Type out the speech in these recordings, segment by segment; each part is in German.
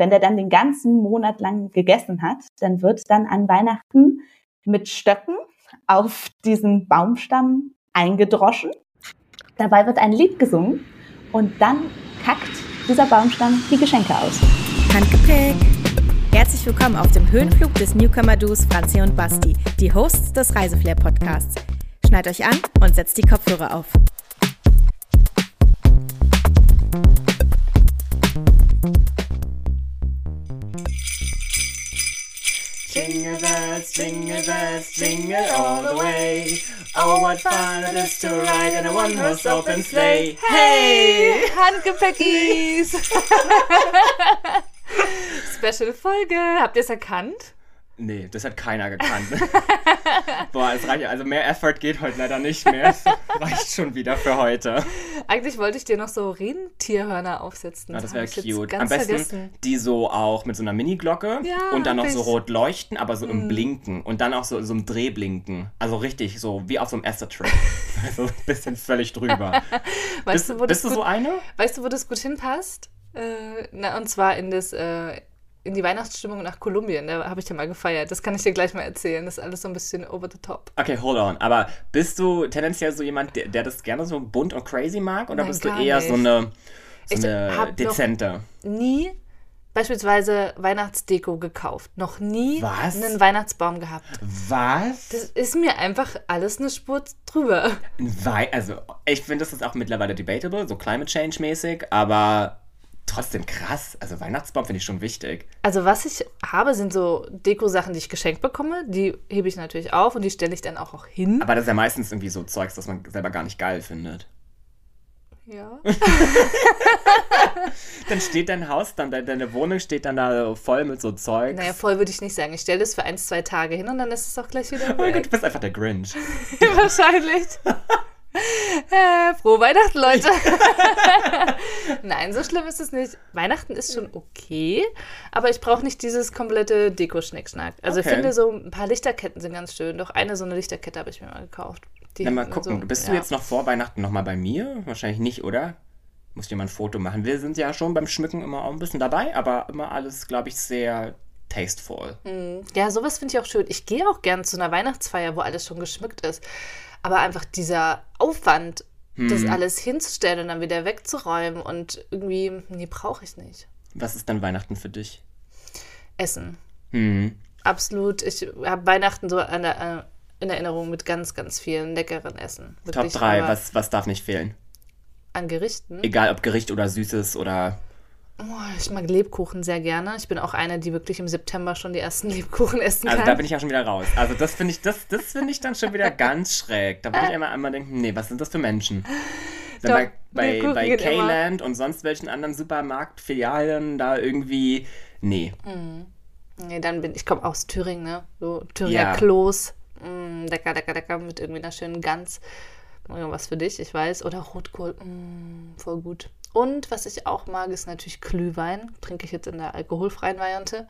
wenn der dann den ganzen Monat lang gegessen hat, dann wird dann an Weihnachten mit Stöcken auf diesen Baumstamm eingedroschen. Dabei wird ein Lied gesungen und dann kackt dieser Baumstamm die Geschenke aus. Handgepäck! Herzlich willkommen auf dem Höhenflug des Newcomer-Duos Franzi und Basti, die Hosts des Reiseflair-Podcasts. Schneid euch an und setzt die Kopfhörer auf. Jingle bells, jingle bells, jingle all the way. Oh, what fun it is to ride in a one-horse open sleigh. Hey, Handgepäckis! Special Folge. Habt ihr es erkannt? Nee, das hat keiner gekannt. Boah, es reicht. Also mehr Effort geht heute leider nicht mehr. Es reicht schon wieder für heute. Eigentlich wollte ich dir noch so Rentierhörner aufsetzen. Ja, das wäre cute. Am besten vergessen. die so auch mit so einer Mini-Glocke Ja, und dann noch so rot leuchten, aber so Mhm. im Blinken und dann auch so, so im Drehblinken. Also richtig, so wie auf so einem Asset-Trip. also ein bisschen völlig drüber. Weißt bist du, wo das bist du gut, so eine? weißt du, wo das gut hinpasst? Äh, na, und zwar in das, äh, in die Weihnachtsstimmung nach Kolumbien. Da habe ich ja mal gefeiert. Das kann ich dir gleich mal erzählen. Das ist alles so ein bisschen over the top. Okay, hold on. Aber bist du tendenziell so jemand, der, der das gerne so bunt und crazy mag? Oder Nein, bist du eher nicht. so eine, so Ich eine dezente? Nie beispielsweise Weihnachtsdeko gekauft. Noch nie Was? einen Weihnachtsbaum gehabt. Was? Das ist mir einfach alles eine Spur drüber. Wei also, ich finde, das ist auch mittlerweile debatable, so Climate Change mäßig, aber trotzdem krass. Also, Weihnachtsbaum finde ich schon wichtig. Also was ich habe, sind so Deko-Sachen, die ich geschenkt bekomme. Die hebe ich natürlich auf und die stelle ich dann auch, auch hin. Aber das ist ja meistens irgendwie so Zeugs, das man selber gar nicht geil findet. Ja. Dann steht dein Haus, dann de- deine Wohnung steht dann da voll mit so Zeugs. Naja, voll würde ich nicht sagen. Ich stelle das für ein, zwei Tage hin und dann ist es auch gleich wieder oh mein Gott, weg. du bist einfach der Grinch. Wahrscheinlich. äh, frohe Weihnachten, Leute. Nein, so schlimm ist es nicht. Weihnachten ist schon okay, aber ich brauche nicht dieses komplette Deko-Schnickschnack. Also Okay. ich finde so ein paar Lichterketten sind ganz schön. Doch eine so eine Lichterkette habe ich mir mal gekauft. Die Ja, mal gucken. so- Bist du ja. jetzt noch vor Weihnachten nochmal bei mir? Wahrscheinlich nicht, oder? Muss mal ein Foto machen. Wir sind ja schon beim Schmücken immer auch ein bisschen dabei, aber immer alles, glaube ich, sehr tasteful. Ja, sowas finde ich auch schön. Ich gehe auch gern zu einer Weihnachtsfeier, wo alles schon geschmückt ist. Aber einfach dieser Aufwand, das Hm. alles hinzustellen und dann wieder wegzuräumen und irgendwie, nee, brauche ich nicht. Was ist dann Weihnachten für dich? Essen. Hm. Absolut. Ich habe Weihnachten so an der, äh, in Erinnerung mit ganz, ganz vielen leckeren Essen. Top Wirklich, 3, aber was, was darf nicht fehlen? An Gerichten. Egal ob Gericht oder Süßes oder. Oh, ich mag Lebkuchen sehr gerne. Ich bin auch eine, die wirklich im September schon die ersten Lebkuchen essen kann. Also da bin ich ja schon wieder raus. Also das finde ich, das, das finde ich dann schon wieder ganz schräg. Da würde ich immer einmal denken, nee, was sind das für Menschen? Doch, bei bei, bei. K-Land und sonst welchen anderen Supermarktfilialen da irgendwie. Nee. Nee, dann bin ich komme aus Thüringen, ne? So Thüringer Ja. Kloß. Mm, lecker, lecker, lecker mit irgendwie einer schönen Gans. Irgendwas für dich, ich weiß. Oder Rotkohl. Mm, voll gut. Und was ich auch mag, ist natürlich Glühwein. Trinke ich jetzt in der alkoholfreien Variante.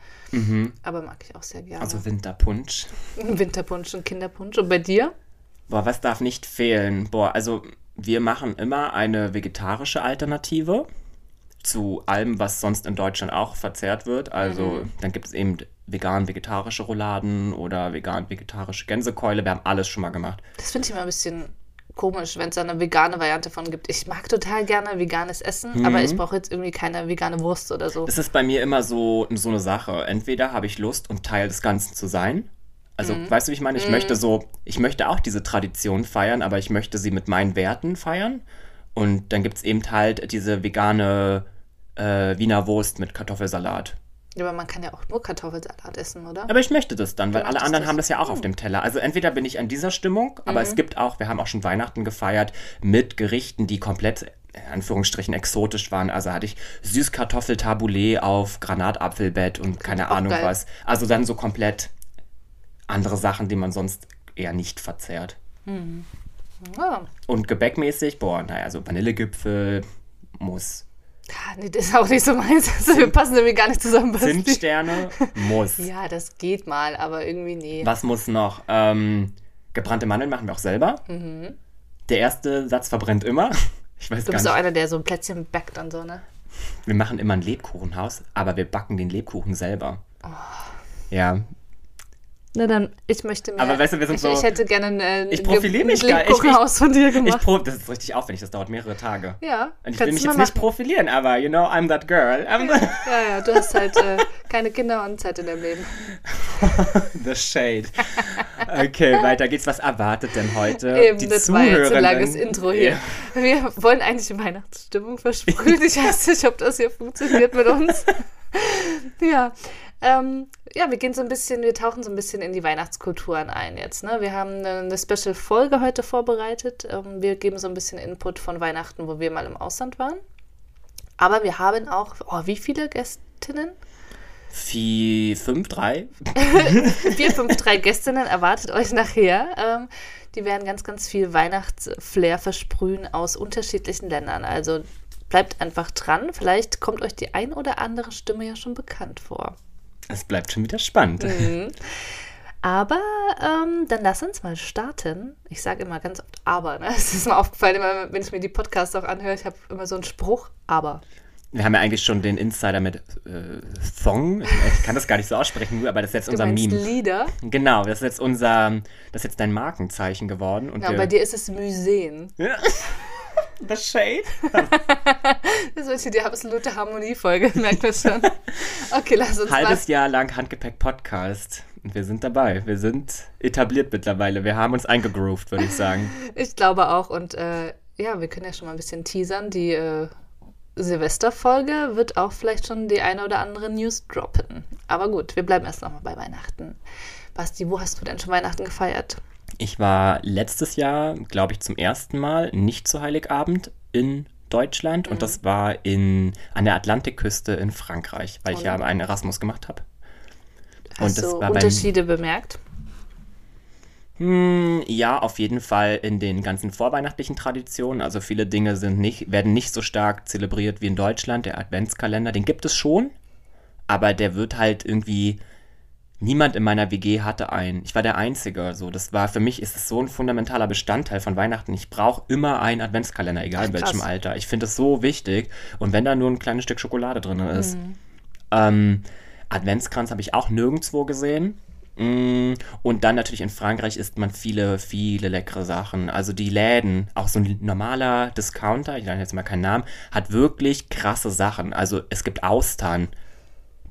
Aber mag ich auch sehr gerne. Also Winterpunsch. Winterpunsch und Kinderpunsch. Und bei dir? Boah, was darf nicht fehlen? Boah, also wir machen immer eine vegetarische Alternative zu allem, was sonst in Deutschland auch verzehrt wird. Also dann gibt es eben vegan-vegetarische Rouladen oder vegan-vegetarische Gänsekeule. Wir haben alles schon mal gemacht. Das finde ich immer ein bisschen komisch, wenn es da eine vegane Variante von gibt. Ich mag total gerne veganes Essen, aber ich brauche jetzt irgendwie keine vegane Wurst oder so. Es ist bei mir immer so, so eine Sache. Entweder habe ich Lust und Teil des Ganzen zu sein. Also, weißt du, wie ich meine? Ich möchte so, ich möchte auch diese Tradition feiern, aber ich möchte sie mit meinen Werten feiern. Und dann gibt es eben halt diese vegane äh, Wiener Wurst mit Kartoffelsalat. Aber man kann ja auch nur Kartoffelsalat essen, oder? Aber ich möchte das dann, weil alle anderen das. haben das ja auch auf dem Teller. Also entweder bin ich an dieser Stimmung, aber es gibt auch, wir haben auch schon Weihnachten gefeiert mit Gerichten, die komplett in Anführungsstrichen exotisch waren. Also hatte ich Süßkartoffel-Tabouleh auf Granatapfelbett und keine Ahnung geil. was. Also dann so komplett andere Sachen, die man sonst eher nicht verzehrt. Ja. Und gebäckmäßig, boah, naja, so Vanillegipfel muss. Ah, nee, das ist auch nicht so meins. Also, wir passen irgendwie gar nicht zusammen. Basti. Zimtsterne muss. Ja, das geht mal, aber irgendwie nee. Was muss noch? Ähm, gebrannte Mandeln machen wir auch selber. Der erste Satz verbrennt immer. Ich weiß Mhm. Du bist auch einer, der so ein Plätzchen backt und so, ne? Wir machen immer ein Lebkuchenhaus, aber wir backen den Lebkuchen selber. Oh. Ja, na dann, ich möchte mir. Aber weißt du, wir sind ich, so. Ich hätte gerne ein, äh, ich profiliere mich gar nicht. Ich, von dir gemacht. Ich pro, das ist richtig aufwendig, das dauert mehrere Tage. Ja. Und ich will mich jetzt machen. nicht profilieren, aber you know, I'm that girl. I'm ja, ja, ja, du hast halt äh, keine Kinder und Zeit in deinem Leben. The shade. Okay, weiter geht's. Was erwartet denn heute? Eben, die das war jetzt ein langes Intro hier. Ja. Wir wollen eigentlich Weihnachtsstimmung versprühen. Ich weiß nicht, ob das hier funktioniert mit uns. ja, ähm, ja, wir gehen so ein bisschen, wir tauchen so ein bisschen in die Weihnachtskulturen ein jetzt. Ne? Wir haben eine Special-Folge heute vorbereitet. Ähm, wir geben so ein bisschen Input von Weihnachten, wo wir mal im Ausland waren. Aber wir haben auch, oh, wie viele Gästinnen? Vier, fünf, drei. Vier, fünf, drei Gästinnen erwartet euch nachher. Ähm, die werden ganz, ganz viel Weihnachtsflair versprühen aus unterschiedlichen Ländern. Also bleibt einfach dran. Vielleicht kommt euch die ein oder andere Stimme ja schon bekannt vor. Es bleibt schon wieder spannend. Mhm. Aber ähm, dann lass uns mal starten. Ich sage immer ganz oft aber. Ne? Es ist mir aufgefallen, immer, wenn ich mir die Podcasts auch anhöre, ich habe immer so einen Spruch, aber. Wir haben ja eigentlich schon den Insider mit äh, Thong. Ich kann das gar nicht so aussprechen, aber das ist jetzt du unser Meme. Lieder? Genau, das ist jetzt unser, das ist jetzt dein Markenzeichen geworden. Und ja, bei dir ist es Museen. Ja. The Shade. das wird die absolute Harmoniefolge, merkt man schon. Okay, lass uns Halbes mal. Jahr lang Handgepäck-Podcast. Und wir sind dabei. Wir sind etabliert mittlerweile. Wir haben uns eingegroovt, würde ich sagen. Ich glaube auch. Und äh, ja, wir können ja schon mal ein bisschen teasern. Die äh, Silvesterfolge wird auch vielleicht schon die eine oder andere News droppen. Aber gut, wir bleiben erst nochmal bei Weihnachten. Basti, wo hast du denn schon Weihnachten gefeiert? Ich war letztes Jahr, glaube ich, zum ersten Mal nicht zu Heiligabend in Deutschland mhm. und das war in, an der Atlantikküste in Frankreich, weil ich ja einen Erasmus gemacht habe. Hast und das du war Unterschiede beim, bemerkt? Hm, ja, auf jeden Fall in den ganzen vorweihnachtlichen Traditionen. Also viele Dinge sind nicht, werden nicht so stark zelebriert wie in Deutschland. Der Adventskalender, den gibt es schon, aber der wird halt irgendwie niemand in meiner WG hatte einen. Ich war der Einzige. So, das war für mich ist es so ein fundamentaler Bestandteil von Weihnachten. Ich brauche immer einen Adventskalender, egal in welchem Alter. Ich finde es so wichtig. Und wenn da nur ein kleines Stück Schokolade drin ist. Mhm. Ähm, Adventskranz habe ich auch nirgendwo gesehen. Mm, und dann natürlich in Frankreich isst man viele, viele leckere Sachen. Also die Läden, auch so ein normaler Discounter, ich nenne jetzt mal keinen Namen, hat wirklich krasse Sachen. Also es gibt Austern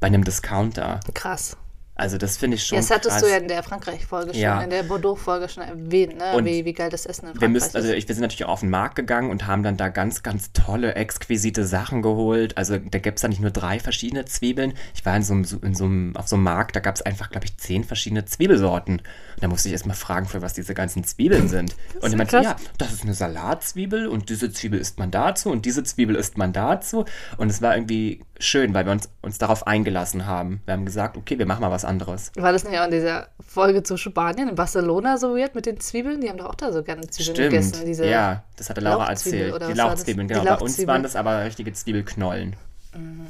bei einem Discounter. Krass. Also das finde ich schon. Das hattest krass. du ja in der Frankreich-Folge schon, ja. in der Bordeaux-Folge schon erwähnt, ne? wie, wie geil das Essen in Frankreich wir müssen, also ich, wir sind natürlich auch auf den Markt gegangen und haben dann da ganz, ganz tolle, exquisite Sachen geholt. Also da gibt es da nicht nur drei verschiedene Zwiebeln. Ich war in so einem, in so einem auf so einem Markt, da gab es einfach, glaube ich, zehn verschiedene Zwiebelsorten. Und da musste ich erstmal fragen, für was diese ganzen Zwiebeln sind. und ich meinte, ja, das ist eine Salatzwiebel und diese Zwiebel isst man dazu und diese Zwiebel isst man dazu. Und es war irgendwie schön, weil wir uns, uns darauf eingelassen haben. Wir haben gesagt, okay, wir machen mal was anderes. War das nicht auch in dieser Folge zu Spanien, in Barcelona so weird mit den Zwiebeln? Die haben doch auch da so gerne Zwiebeln Stimmt. gegessen. Diese ja, das hatte Laura erzählt. Die Lauchzwiebeln, genau. Die Bei uns waren das aber richtige Zwiebelknollen. Mhm.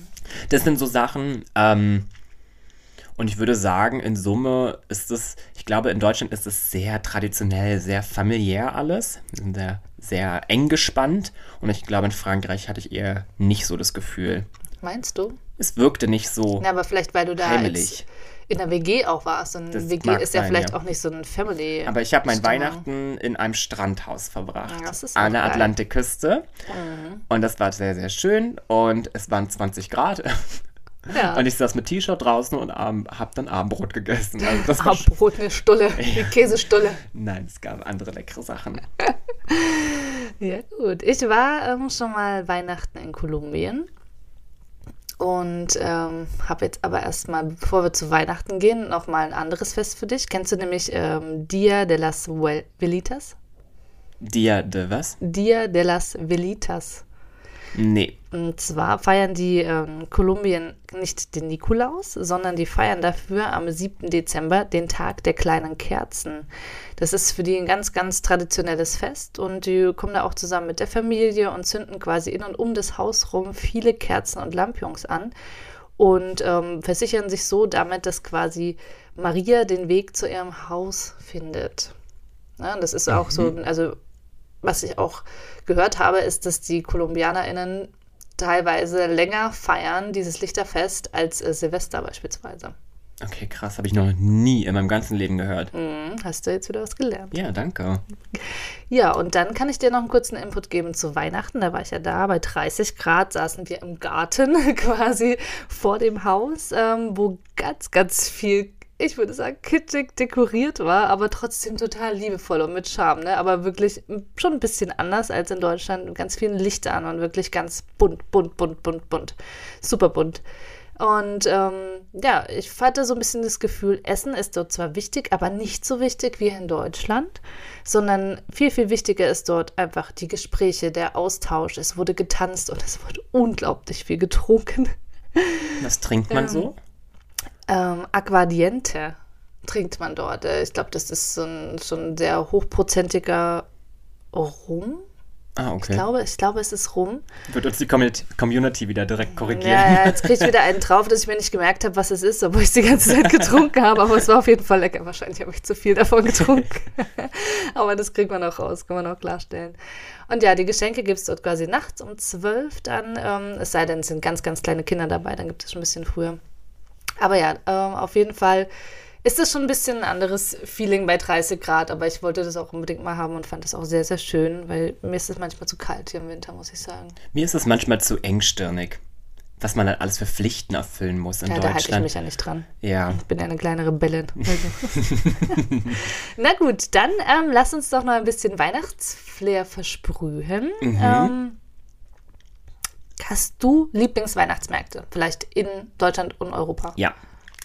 Das sind so Sachen, ähm, und ich würde sagen, in Summe ist es, ich glaube, in Deutschland ist es sehr traditionell, sehr familiär alles. Wir sind sehr, sehr eng gespannt. Und ich glaube, in Frankreich hatte ich eher nicht so das Gefühl. Meinst du? Es wirkte nicht so. Na, aber vielleicht, weil du da heimelig. In der WG auch warst. Und das WG ist ja sein, vielleicht ja. auch nicht so ein Family. Aber ich habe mein Weihnachten in einem Strandhaus verbracht. Das ist an der geil. Atlantikküste. Mhm. Und das war sehr, sehr schön. Und es waren 20 Grad. Ja. Und ich saß mit T-Shirt draußen und habe dann Abendbrot gegessen. Also Abendbrot, eine Stulle, ja. Käsestulle. Nein, es gab andere leckere Sachen. ja, gut. Ich war ähm, schon mal Weihnachten in Kolumbien. Und ähm, habe jetzt aber erstmal, bevor wir zu Weihnachten gehen, noch mal ein anderes Fest für dich. Kennst du nämlich ähm, Dia de las Velitas? Dia de was? Dia de las Velitas. Nee. Und zwar feiern die ähm, Kolumbien nicht den Nikolaus, sondern die feiern dafür am 7. Dezember den Tag der kleinen Kerzen. Das ist für die ein ganz, ganz traditionelles Fest und die kommen da auch zusammen mit der Familie und zünden quasi in und um das Haus rum viele Kerzen und Lampions an und ähm, versichern sich so damit, dass quasi Maria den Weg zu ihrem Haus findet. Ja, das ist auch mhm. so, also was ich auch gehört habe, ist, dass die KolumbianerInnen teilweise länger feiern, dieses Lichterfest, als äh, Silvester beispielsweise. Okay, krass, habe ich noch nie in meinem ganzen Leben gehört. Hm, hast du jetzt wieder was gelernt? Ja, danke. Ja, und dann kann ich dir noch einen kurzen Input geben zu Weihnachten. Da war ich ja da, bei 30 Grad saßen wir im Garten quasi vor dem Haus, ähm, wo ganz, ganz viel ich würde sagen, kitschig dekoriert war, aber trotzdem total liebevoll und mit Charme, ne? Aber wirklich schon ein bisschen anders als in Deutschland. Mit ganz vielen Lichtern und wirklich ganz bunt, bunt, bunt, bunt, bunt. Super bunt. Und ähm, ja, ich hatte so ein bisschen das Gefühl, Essen ist dort zwar wichtig, aber nicht so wichtig wie in Deutschland, sondern viel, viel wichtiger ist dort einfach die Gespräche, der Austausch. Es wurde getanzt und es wurde unglaublich viel getrunken. Was trinkt man ähm, so? Ähm, Aquadiente trinkt man dort. Äh, ich glaube, das ist so ein, so ein sehr hochprozentiger Rum. Ah, okay. Ich glaube, ich glaube, es ist rum. Wird uns die Community wieder direkt korrigieren. Ja, ja jetzt kriege ich wieder einen drauf, dass ich mir nicht gemerkt habe, was es ist, obwohl ich es die ganze Zeit getrunken habe. Aber es war auf jeden Fall lecker. Wahrscheinlich habe ich zu viel davon getrunken. aber das kriegt man auch raus, kann man auch klarstellen. Und ja, die Geschenke gibt es dort quasi nachts um zwölf dann. Ähm, es sei denn, es sind ganz, ganz kleine Kinder dabei, dann gibt es schon ein bisschen früher. Aber ja, ähm, auf jeden Fall ist das schon ein bisschen ein anderes Feeling bei 30 Grad, aber ich wollte das auch unbedingt mal haben und fand das auch sehr, sehr schön, weil mir ist es manchmal zu kalt hier im Winter, muss ich sagen. Mir ist es manchmal zu engstirnig, was man dann alles für Pflichten erfüllen muss in ja, Deutschland. Da halte ich mich ja nicht dran. Ja. Ich bin eine kleine Rebellin. Also. Na gut, dann ähm, lass uns doch noch ein bisschen Weihnachtsflair versprühen. Mhm. Ähm, hast du Lieblingsweihnachtsmärkte? Vielleicht in Deutschland und Europa? Ja,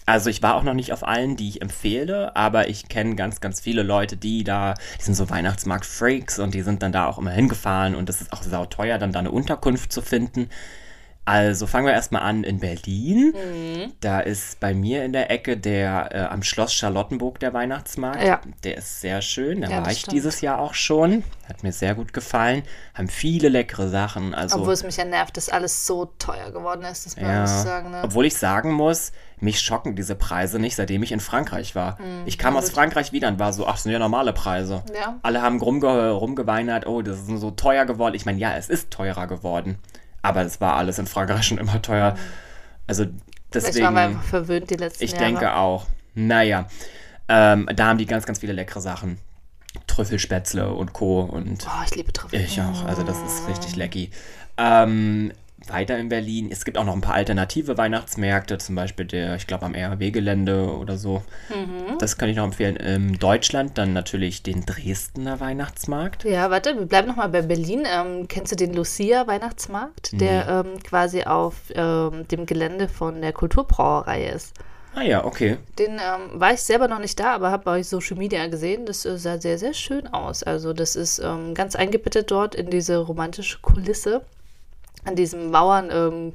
also ich war auch noch nicht auf allen, die ich empfehle, aber ich kenne ganz, ganz viele Leute, die da, die sind so Weihnachtsmarkt-Freaks und die sind dann da auch immer hingefahren und es ist auch sauteuer, dann da eine Unterkunft zu finden. Also fangen wir erstmal an in Berlin. Mhm. Da ist bei mir in der Ecke der äh, am Schloss Charlottenburg der Weihnachtsmarkt. Ja. Der ist sehr schön. Da ja, war ich stimmt. dieses Jahr auch schon. Hat mir sehr gut gefallen. Haben viele leckere Sachen. Also, Obwohl es mich ja nervt, dass alles so teuer geworden ist. Das ja, muss ich sagen. Ne? Obwohl ich sagen muss, mich schocken diese Preise nicht, seitdem ich in Frankreich war. Mhm, ich kam aus Frankreich wieder und war so, ach, das sind ja normale Preise. Ja. Alle haben rumge rumgeweinert, oh, das ist so teuer geworden. Ich meine, ja, es ist teurer geworden. Aber es war alles in Frankreich schon immer teuer. Also deswegen. Ich war einfach verwöhnt die letzten ich Jahre. Ich denke auch. Naja, ähm, da haben die ganz, ganz viele leckere Sachen. Trüffelspätzle und Co. Und oh, ich liebe Trüffel. Ich auch. Also das ist richtig lecky. Ähm, weiter in Berlin. Es gibt auch noch ein paar alternative Weihnachtsmärkte, zum Beispiel der, ich glaube, am RHW-Gelände oder so. Mhm. Das kann ich noch empfehlen. In Deutschland dann natürlich den Dresdner Weihnachtsmarkt. Ja, warte, wir bleiben nochmal bei Berlin. Ähm, kennst du den Lucia-Weihnachtsmarkt, der nee. ähm, quasi auf ähm, dem Gelände von der Kulturbrauerei ist? Ah ja, okay. Den ähm, war ich selber noch nicht da, aber habe bei Social Media gesehen. Das äh, sah sehr, sehr schön aus. Also das ist ähm, ganz eingebettet dort in diese romantische Kulisse an diesem Bauern, ähm,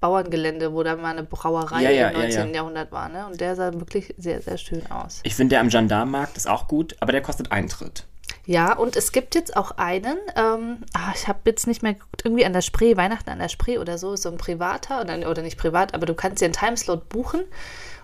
Bauerngelände, wo da mal eine Brauerei ja, ja, im 19. Ja, Jahrhundert war. Ne? Und der sah wirklich sehr, sehr schön aus. Ich finde, der am Gendarmenmarkt ist auch gut, aber der kostet Eintritt. Ja, und es gibt jetzt auch einen, ähm, ach, ich habe jetzt nicht mehr geguckt, irgendwie an der Spree, Weihnachten an der Spree oder so, so ein privater, oder, oder nicht privat, aber du kannst dir einen Timeslot buchen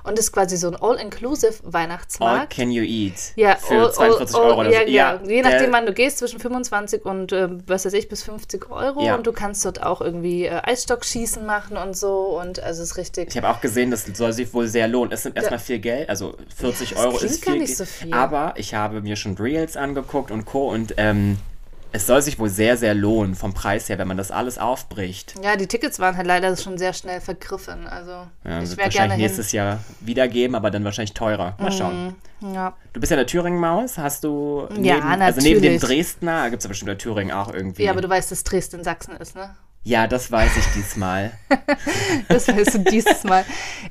und ist quasi so ein All-Inclusive Weihnachtsmarkt. All can you eat. Ja, für all, 42 all, all, Euro. Oder ja, so. ja, je nachdem, wann du gehst, zwischen 25 und äh, was weiß ich, bis 50 Euro. Ja. Und du kannst dort auch irgendwie äh, Eisstockschießen machen und so. Und also es ist richtig. Ich habe auch gesehen, das soll sich wohl sehr lohnen. Es sind erstmal viel Geld, also 40 ja, Euro ist viel, so viel. Aber ich habe mir schon Reels angeguckt und Co. Und ähm, es soll sich wohl sehr, sehr lohnen vom Preis her, wenn man das alles aufbricht. Ja, die Tickets waren halt leider schon sehr schnell vergriffen. Also ja, ich werde wahrscheinlich nächstes Jahr wiedergeben, aber dann wahrscheinlich teurer. Mal schauen. Mm, ja. Du bist ja eine Thüringen-Maus. Hast du neben, ja, natürlich. also neben dem Dresdner, gibt es ja bestimmt in Thüringen auch irgendwie. Ja, aber du weißt, dass Dresden Sachsen ist, ne? Ja, das weiß ich diesmal. das weißt du dieses Mal.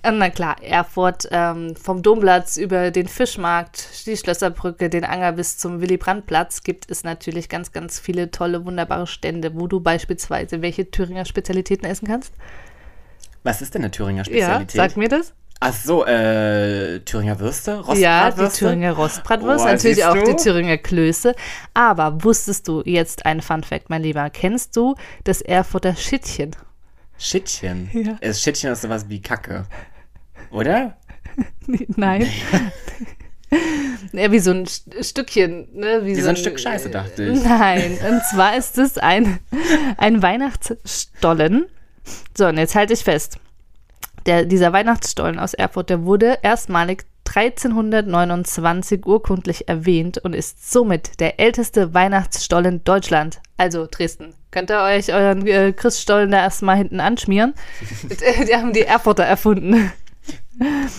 Ähm, na klar, Erfurt ähm, vom Domplatz über den Fischmarkt, die Schlösserbrücke, den Anger bis zum Willy-Brandt-Platz gibt es natürlich ganz, ganz viele tolle, wunderbare Stände, wo du beispielsweise welche Thüringer Spezialitäten essen kannst. Was ist denn eine Thüringer Spezialität? Ja, sag mir das. Ach so, äh, Thüringer Würste, Rostbratwürste? Ja, die Thüringer Rostbratwürste, oh, natürlich auch die Thüringer Klöße. Aber wusstest du jetzt ein Fun Fact, mein Lieber? Kennst du das Erfurter Schittchen? Schittchen? Ja. Das Schittchen ist sowas wie Kacke, oder? Nein. Ja, wie so ein Stückchen, ne? Wie, wie so ein, Stück Scheiße, dachte ich. Nein, und zwar ist es ein, ein Weihnachtsstollen. So, und jetzt halte ich fest. Der, dieser Weihnachtsstollen aus Erfurt, der wurde erstmalig 1329 urkundlich erwähnt und ist somit der älteste Weihnachtsstollen Deutschland, also Dresden. Könnt ihr euch euren äh, Christstollen da erstmal hinten anschmieren? die haben die Erfurter erfunden.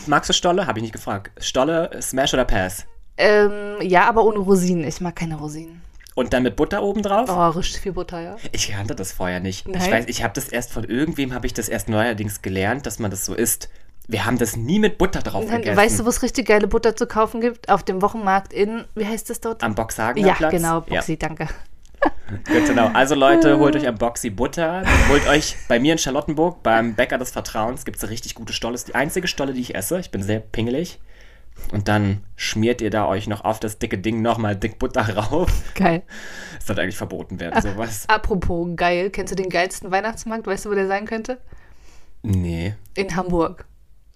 Magst du Stolle? Habe ich nicht gefragt. Stolle, Smash oder Pass? Ähm, ja, aber ohne Rosinen. Ich mag keine Rosinen. Und dann mit Butter oben drauf? Oh, richtig viel Butter, ja. Ich kannte das vorher nicht. Nein? Ich weiß, ich habe das erst von irgendwem, habe ich das erst neuerdings gelernt, dass man das so isst. Wir haben das nie mit Butter drauf Nein, gegessen. Weißt du, wo es richtig geile Butter zu kaufen gibt? Auf dem Wochenmarkt in, wie heißt das dort? Am Boxhagener ja, Platz? genau, Boxy, ja. danke. Gut, genau. Also Leute, holt euch am Boxy Butter. Holt euch bei mir in Charlottenburg beim Bäcker des Vertrauens gibt es richtig gute Stolle. Das ist die einzige Stolle, die ich esse. Ich bin sehr pingelig. Und dann schmiert ihr da euch noch auf das dicke Ding nochmal dick Butter rauf. Geil. Das sollte eigentlich verboten werden, sowas. Apropos geil, kennst du den geilsten Weihnachtsmarkt? Weißt du, wo der sein könnte? Nee. In Hamburg.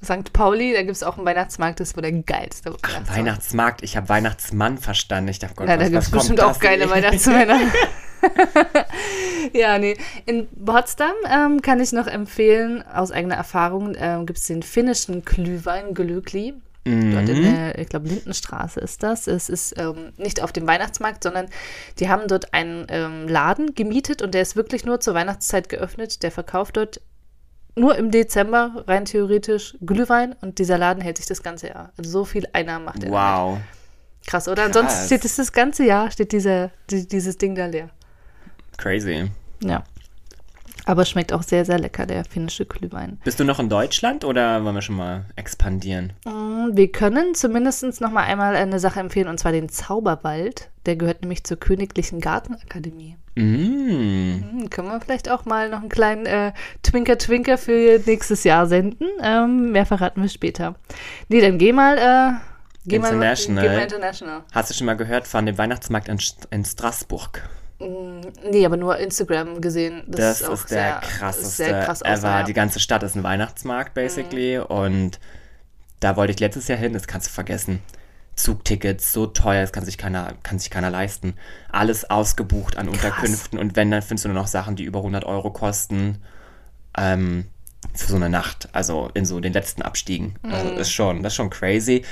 St. Pauli, da gibt es auch einen Weihnachtsmarkt, das ist wohl der geilste. Weihnachtsmarkt. Ach, Weihnachtsmarkt, ich habe Weihnachtsmann verstanden. Ich dachte, Gott, ja, da gibt es bestimmt auch geile Weihnachtsmänner. ja, nee. In Potsdam ähm, kann ich noch empfehlen, aus eigener Erfahrung, ähm, gibt es den finnischen Glühwein, Glöckli. Mhm. Dort in der, ich glaube, Lindenstraße ist das. Es ist ähm, nicht auf dem Weihnachtsmarkt, sondern die haben dort einen ähm, Laden gemietet und der ist wirklich nur zur Weihnachtszeit geöffnet. Der verkauft dort nur im Dezember rein theoretisch Glühwein und dieser Laden hält sich das ganze Jahr. Also so viel Einnahmen macht er. Wow. Damit. Krass, oder? Krass. Ansonsten steht es das ganze Jahr, steht diese, die, dieses Ding da leer. Crazy. Ja. Aber es schmeckt auch sehr, sehr lecker, der finnische Glühwein. Bist du noch in Deutschland oder wollen wir schon mal expandieren? Mm, wir können zumindest noch mal einmal eine Sache empfehlen, und zwar den Zauberwald. Der gehört nämlich zur Königlichen Gartenakademie. Mm. Können wir vielleicht auch mal noch einen kleinen äh, Twinker-Twinker für nächstes Jahr senden? Ähm, mehr verraten wir später. Nee, dann geh mal... Äh, Geh international. Mal, geh mal international. Hast du schon mal gehört von dem Weihnachtsmarkt in, in Straßburg? Mm, nee, aber nur Instagram gesehen. Das, das ist, ist der sehr, krasseste sehr krass ever. Ja. Die ganze Stadt ist ein Weihnachtsmarkt, basically. Mhm. Und da wollte ich letztes Jahr hin, das kannst du vergessen. Zugtickets, so teuer, das kann sich keiner, kann sich keiner leisten. Alles ausgebucht an Krass. Unterkünften und wenn, dann findest du nur noch Sachen, die über 100 Euro kosten. Ähm, für so eine Nacht, also in so den letzten Abstiegen. Also mhm. Also ist schon, das ist schon crazy.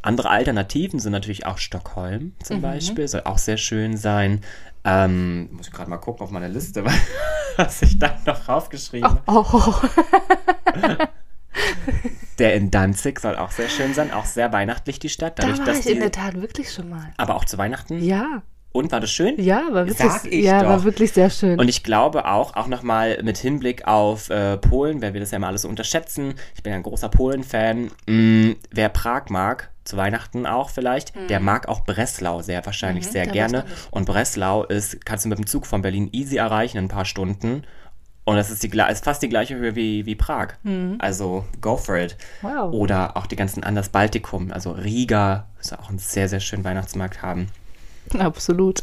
Andere Alternativen sind natürlich auch Stockholm zum mhm. Beispiel, soll auch sehr schön sein. Ähm, muss ich gerade mal gucken auf meine Liste, was ich da noch raufgeschrieben habe. Oh, oh. Der in Danzig soll auch sehr schön sein, auch sehr weihnachtlich die Stadt. Dadurch, da war ich die, in der Tat wirklich schon mal. Aber auch zu Weihnachten? Ja. Und war das schön? Ja, war wirklich, ja, war wirklich sehr schön. Und ich glaube auch, auch nochmal mit Hinblick auf äh, Polen, weil wir das ja mal alles so unterschätzen. Ich bin ja ein großer Polen-Fan. Mm, wer Prag mag, zu Weihnachten auch vielleicht, mhm. der mag auch Breslau sehr wahrscheinlich mhm, sehr gerne. Und Breslau ist, kannst du mit dem Zug von Berlin easy erreichen in ein paar Stunden. Und das ist, die, ist fast die gleiche Höhe wie, wie Prag. Mhm. Also go for it. Wow. Oder auch die ganzen Anders Baltikum, also Riga, ist auch einen sehr, sehr schönen Weihnachtsmarkt haben. Absolut.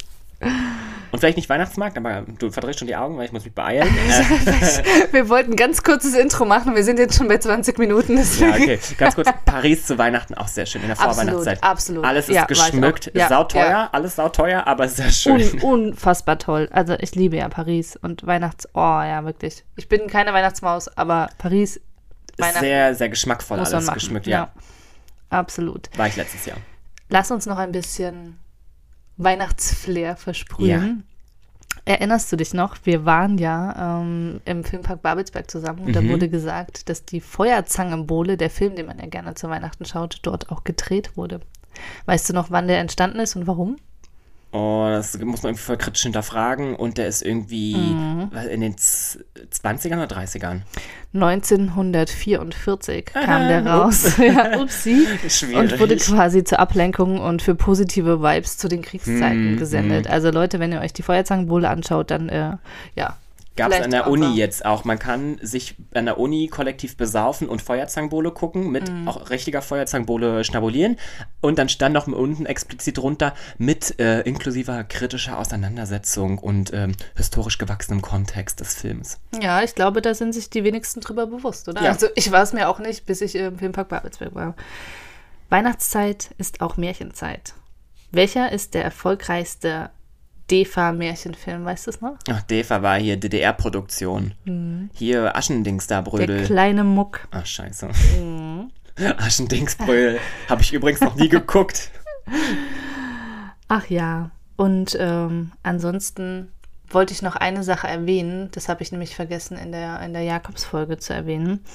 Und vielleicht nicht Weihnachtsmarkt, aber du verdrehst schon die Augen, weil ich muss mich beeilen. wir wollten ein ganz kurzes Intro machen, wir sind jetzt schon bei 20 Minuten. Deswegen. Ja, okay. Ganz kurz, Paris zu Weihnachten auch sehr schön, in der Vorweihnachtszeit. Absolut, Alles ist ja, geschmückt, ja, sauteuer, ja. alles sauteuer, aber sehr schön. Un unfassbar toll. Also ich liebe ja Paris und Weihnachts... Oh ja, wirklich. Ich bin keine Weihnachtsmaus, aber Paris... Ist sehr, sehr geschmackvoll alles geschmückt, ja. Absolut. War ich letztes Jahr. Lass uns noch ein bisschen Weihnachtsflair versprühen. Ja. Erinnerst du dich noch? Wir waren ja ähm, im Filmpark Babelsberg zusammen und mhm. da wurde gesagt, dass die Feuerzangenbowle, der Film, den man ja gerne zu Weihnachten schaut, dort auch gedreht wurde. Weißt du noch, wann der entstanden ist und warum? Oh, das muss man irgendwie voll kritisch hinterfragen. Und der ist irgendwie mhm. in den 20ern oder 30ern? 1944 Aha, kam der raus. Ups. ja, upsi. Schwierig. Und wurde quasi zur Ablenkung und für positive Vibes zu den Kriegszeiten hm, gesendet. Hm. Also Leute, wenn ihr euch die Feuerzangenbowle anschaut, dann äh, ja, Gab es an der Uni jetzt auch. Man kann sich an der Uni kollektiv besaufen und Feuerzangenbowle gucken, mit mm. auch richtiger Feuerzangenbowle schnabulieren. Und dann stand noch unten explizit drunter mit äh, inklusiver kritischer Auseinandersetzung und ähm, historisch gewachsenem Kontext des Films. Ja, ich glaube, da sind sich die wenigsten drüber bewusst, oder? Ja. Also ich war es mir auch nicht, bis ich im Filmpark Babelsberg war. Weihnachtszeit ist auch Märchenzeit. Welcher ist der erfolgreichste DEFA-Märchenfilm, weißt du es noch? Ach, DEFA war hier DDR-Produktion. Hier Aschendings da, Der kleine Muck. Ach, scheiße. Aschendingsbrödel. Habe ich übrigens noch nie geguckt. Ach ja. Und ähm, ansonsten wollte ich noch eine Sache erwähnen. Das habe ich nämlich vergessen in der, in der Jakobsfolge zu erwähnen.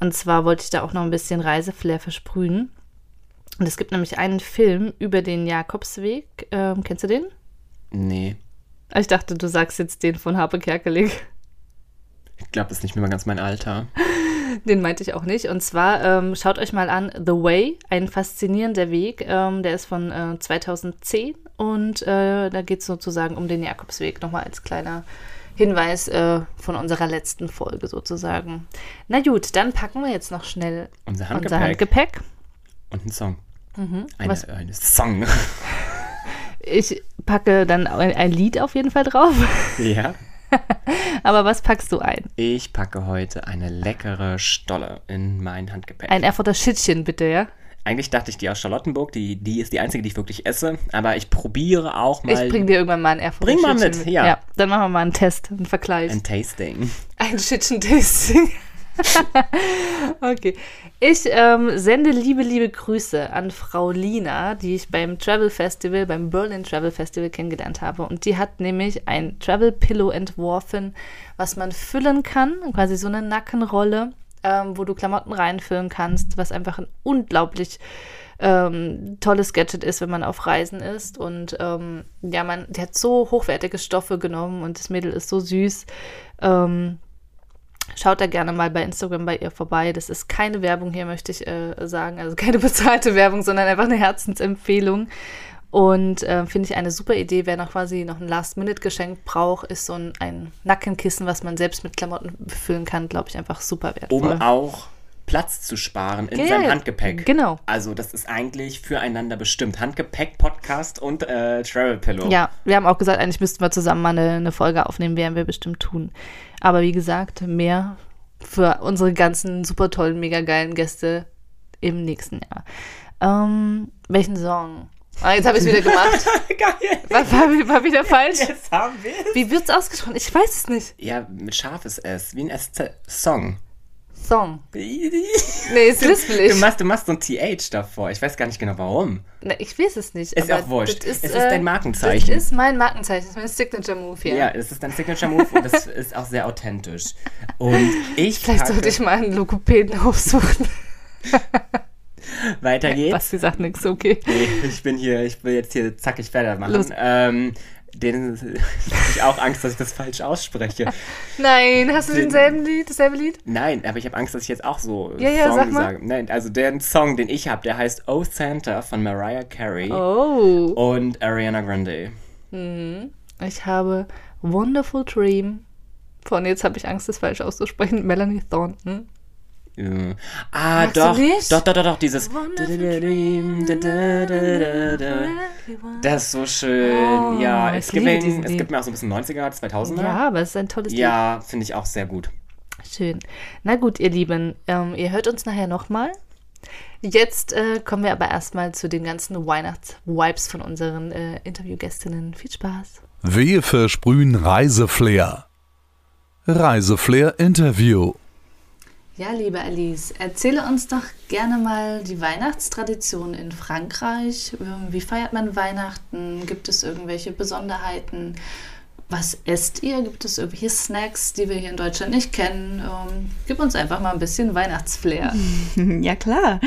Und zwar wollte ich da auch noch ein bisschen Reiseflair versprühen. Und es gibt nämlich einen Film über den Jakobsweg. Ähm, kennst du den? Nee. Ich dachte, du sagst jetzt den von Harpe Kerkeling. Ich glaube, das ist nicht mehr ganz mein Alter. Den meinte ich auch nicht. Und zwar ähm, schaut euch mal an The Way, ein faszinierender Weg. Ähm, der ist von äh, 2010 und äh, da geht es sozusagen um den Jakobsweg. Nochmal als kleiner Hinweis äh, von unserer letzten Folge sozusagen. Na gut, dann packen wir jetzt noch schnell Unser unser Handgepäck. Handgepäck. Und ein Song. Mhm. Was- Eine, eine Song. Ich packe dann ein, Lied auf jeden Fall drauf. ja. Aber was packst du ein? Ich packe heute eine leckere Stolle in mein Handgepäck. Ein Erfurter Schittchen, bitte, ja? Eigentlich dachte ich die aus Charlottenburg, die, die ist die einzige, die ich wirklich esse. Aber ich probiere auch mal Ich bring dir irgendwann mal ein Erfurter Bring mal Schittchen mit, ja. Dann machen wir mal einen Test, einen Vergleich. ein Tasting. Ein Schittchen-Tasting. okay. Ich ähm, sende liebe, liebe Grüße an Frau Lina, die ich beim Travel Festival, beim Berlin Travel Festival kennengelernt habe. Und die hat nämlich ein Travel Pillow entworfen, was man füllen kann, quasi so eine Nackenrolle, ähm, wo du Klamotten reinfüllen kannst, was einfach ein unglaublich ähm, tolles Gadget ist, wenn man auf Reisen ist. Und ähm, ja, man, die hat so hochwertige Stoffe genommen und das Mädel ist so süß. Ähm, Schaut da gerne mal bei Instagram bei ihr vorbei. Das ist keine Werbung hier, möchte ich äh, sagen. Also keine bezahlte Werbung, sondern einfach eine Herzensempfehlung. Und äh, finde ich eine super Idee. Wer noch quasi noch ein Last-Minute-Geschenk braucht, ist so ein, ein Nackenkissen, was man selbst mit Klamotten befüllen kann, glaube ich, einfach super wertvoll. Um auch Platz zu sparen in Ja, seinem Handgepäck. genau. Also das ist eigentlich füreinander bestimmt. Handgepäck, Podcast und äh, Travel Pillow. Ja, wir haben auch gesagt, eigentlich müssten wir zusammen mal eine, eine Folge aufnehmen, werden wir bestimmt tun. Aber wie gesagt, mehr für unsere ganzen super tollen, mega geilen Gäste im nächsten Jahr. Ähm, welchen Song? Ah, jetzt habe ich es wieder gemacht. Geil. War, war, war wieder falsch. Jetzt haben wir es. Wie wird's ausgesprochen? Ich weiß es nicht. Ja, mit scharfes S, wie ein SZ. Song. Du, Nee, ist lispelig. machst, du machst so ein TH davor. Ich weiß gar nicht genau warum. Nee, ich weiß es nicht. Ist auch wurscht. das Es ist dein Markenzeichen. Das ist mein Markenzeichen. Das ist mein Signature-Move hier. Ja, es ist dein Signature-Move und das ist auch sehr authentisch. Und ich Vielleicht packe, sollte ich mal einen Lokopäden aufsuchen. weiter geht's. Basti sagt nichts, okay. Nee, ich bin hier, ich will jetzt hier zackig weitermachen. Los. Ähm, den habe ich auch Angst, dass ich das falsch ausspreche. Nein, hast du Den- denselben Lied, dasselbe Lied? Nein, aber ich habe Angst, dass ich jetzt auch so Ja, ja, Song sag mal. sage. Nein, also der Song, den ich habe, der heißt Oh Santa von Mariah Carey Oh. und Ariana Grande. Ich habe Wonderful Dream von, jetzt habe ich Angst, das falsch auszusprechen, Melanie Thornton. Äh, Ah, doch, doch, doch, doch, doch, dieses. Das ist so schön. Oh, ja, es gibt, diesen es Lied. gibt mir auch so ein bisschen 90er, 2000er. Ja, aber es ist ein tolles Ja, finde ich auch sehr gut. Lied. Schön. Na gut, ihr Lieben, ähm, ihr hört uns nachher nochmal. Jetzt äh, kommen wir aber erstmal zu den ganzen Weihnachts-Vibes von unseren äh, Interviewgästinnen. Viel Spaß. Wir versprühen Reiseflair. Reiseflair Interview. Ja, liebe Alice, erzähle uns doch gerne mal die Weihnachtstradition in Frankreich. Ähm, Wie feiert man Weihnachten? Gibt es irgendwelche Besonderheiten? Was esst ihr? Gibt es irgendwelche Snacks, die wir hier in Deutschland nicht kennen? Ähm, gib uns einfach mal ein bisschen Weihnachtsflair. Ja klar.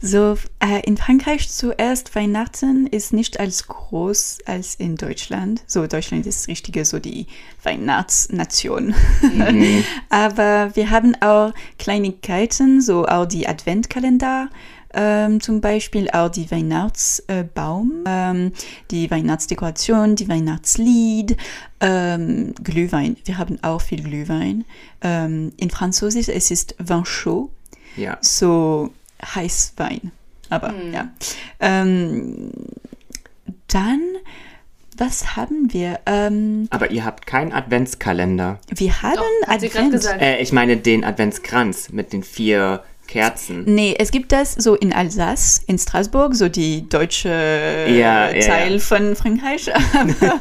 So äh, in Frankreich zuerst Weihnachten ist nicht als groß als in Deutschland. So Deutschland ist richtige so die Weihnachtsnation. Aber wir haben auch Kleinigkeiten, so auch die Adventkalender. Ähm, zum Beispiel auch die Weihnachtsbaum, ähm, die Weihnachtsdekoration, die Weihnachtslied, ähm, Glühwein. Wir haben auch viel Glühwein. Ähm, in Französisch es ist Vin chaud Ja. so Heißwein. Aber ja. Ähm, dann, was haben wir? Ähm, Aber ihr habt keinen Adventskalender. wir haben gerade Advent. gesagt. Äh, ich meine den Adventskranz mit den vier Kerzen. Nee, es gibt das so in Alsace, in Straßburg, so die deutsche äh, Ja, ja, Teil ja. von Frankreich.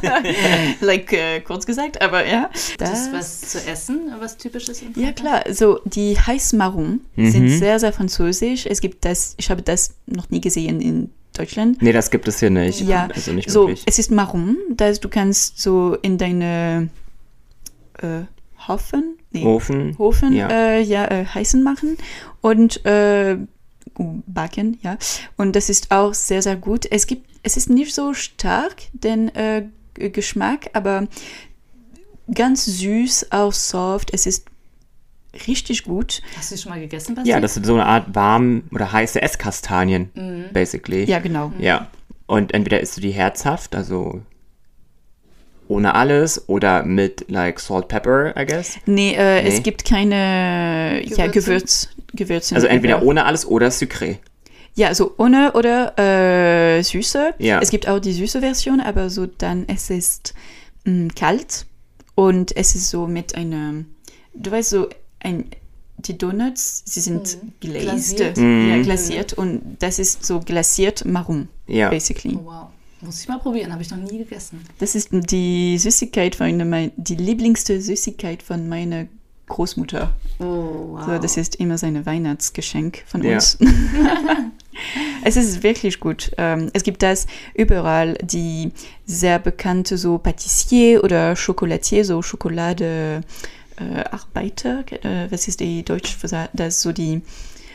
like, äh, kurz gesagt, aber ja. Das ist was zu essen, was typisches in Ja, Frankreich? klar. So, die Heißmarron sind sehr, sehr französisch. Es gibt das, ich habe das noch nie gesehen in Deutschland. Nee, das gibt es hier nicht. Ja, Also nicht so, wirklich. es ist Marron, das du kannst so in deine äh, Hofen, nee, Ofen. Hofen ja. äh, ja, äh, heißen machen und äh, backen, ja. Und das ist auch sehr, sehr gut. Es gibt, es ist nicht so stark, den äh, Geschmack, aber ganz süß, auch soft. Es ist richtig gut. Hast du schon mal gegessen, Basti? Ja, das sind so eine Art warm oder heiße Esskastanien, basically. Ja, genau. Ja. Und entweder isst du die herzhaft, also ohne alles, oder mit like salt pepper, I guess. Nee, äh, Nee. es gibt keine ja, Gewürze? Gewürz, Gewürze. Also entweder über- ohne alles oder sucré. Ja, also ohne oder äh, süße. Ja. Es gibt auch die süße Version, aber so dann es ist mh, kalt und es ist so mit einem, du weißt so ein die Donuts, sie sind glazed, Glasiert. ja, glasiert und das ist so glasiert marron, Ja. basically. Oh, wow. Muss ich mal probieren, habe ich noch nie gegessen. Das ist die Süßigkeit von die lieblingste Süßigkeit von meiner Großmutter. Oh, wow. So, das ist immer sein Weihnachtsgeschenk von Ja. uns. es ist wirklich gut. Ähm, es gibt das überall, die sehr bekannte so Patissier oder Chocolatier, so Schokolade äh, Arbeiter. Äh, was ist die Deutsch? Das ist so die,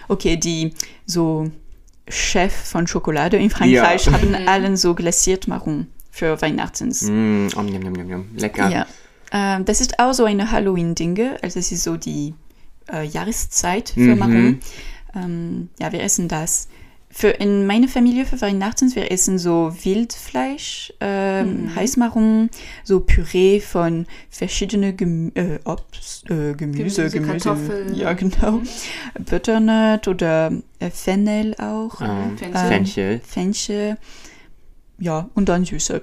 okay, die so Chef von Schokolade in Frankreich Ja. haben allen so glasiert Marron für Weihnachtens. Mm, om, yum, yum, yum. Lecker. Ja. Ähm, das ist auch so eine Halloween-Dinge. Also es ist so die äh, Jahreszeit für Mhm. Marron. Ähm, ja, wir essen das. Für in meiner Familie für Weihnachten, wir essen so Wildfleisch, ähm, Heißmarron, so Püree von verschiedenen Gemü äh, Obst, äh, Gemüse, Gemüse, Gemüse, Kartoffeln. ja genau, Butternut oder äh, Fennel auch, Ähm, Fenchel. Fenchel. Fenchel, ja und dann Süße.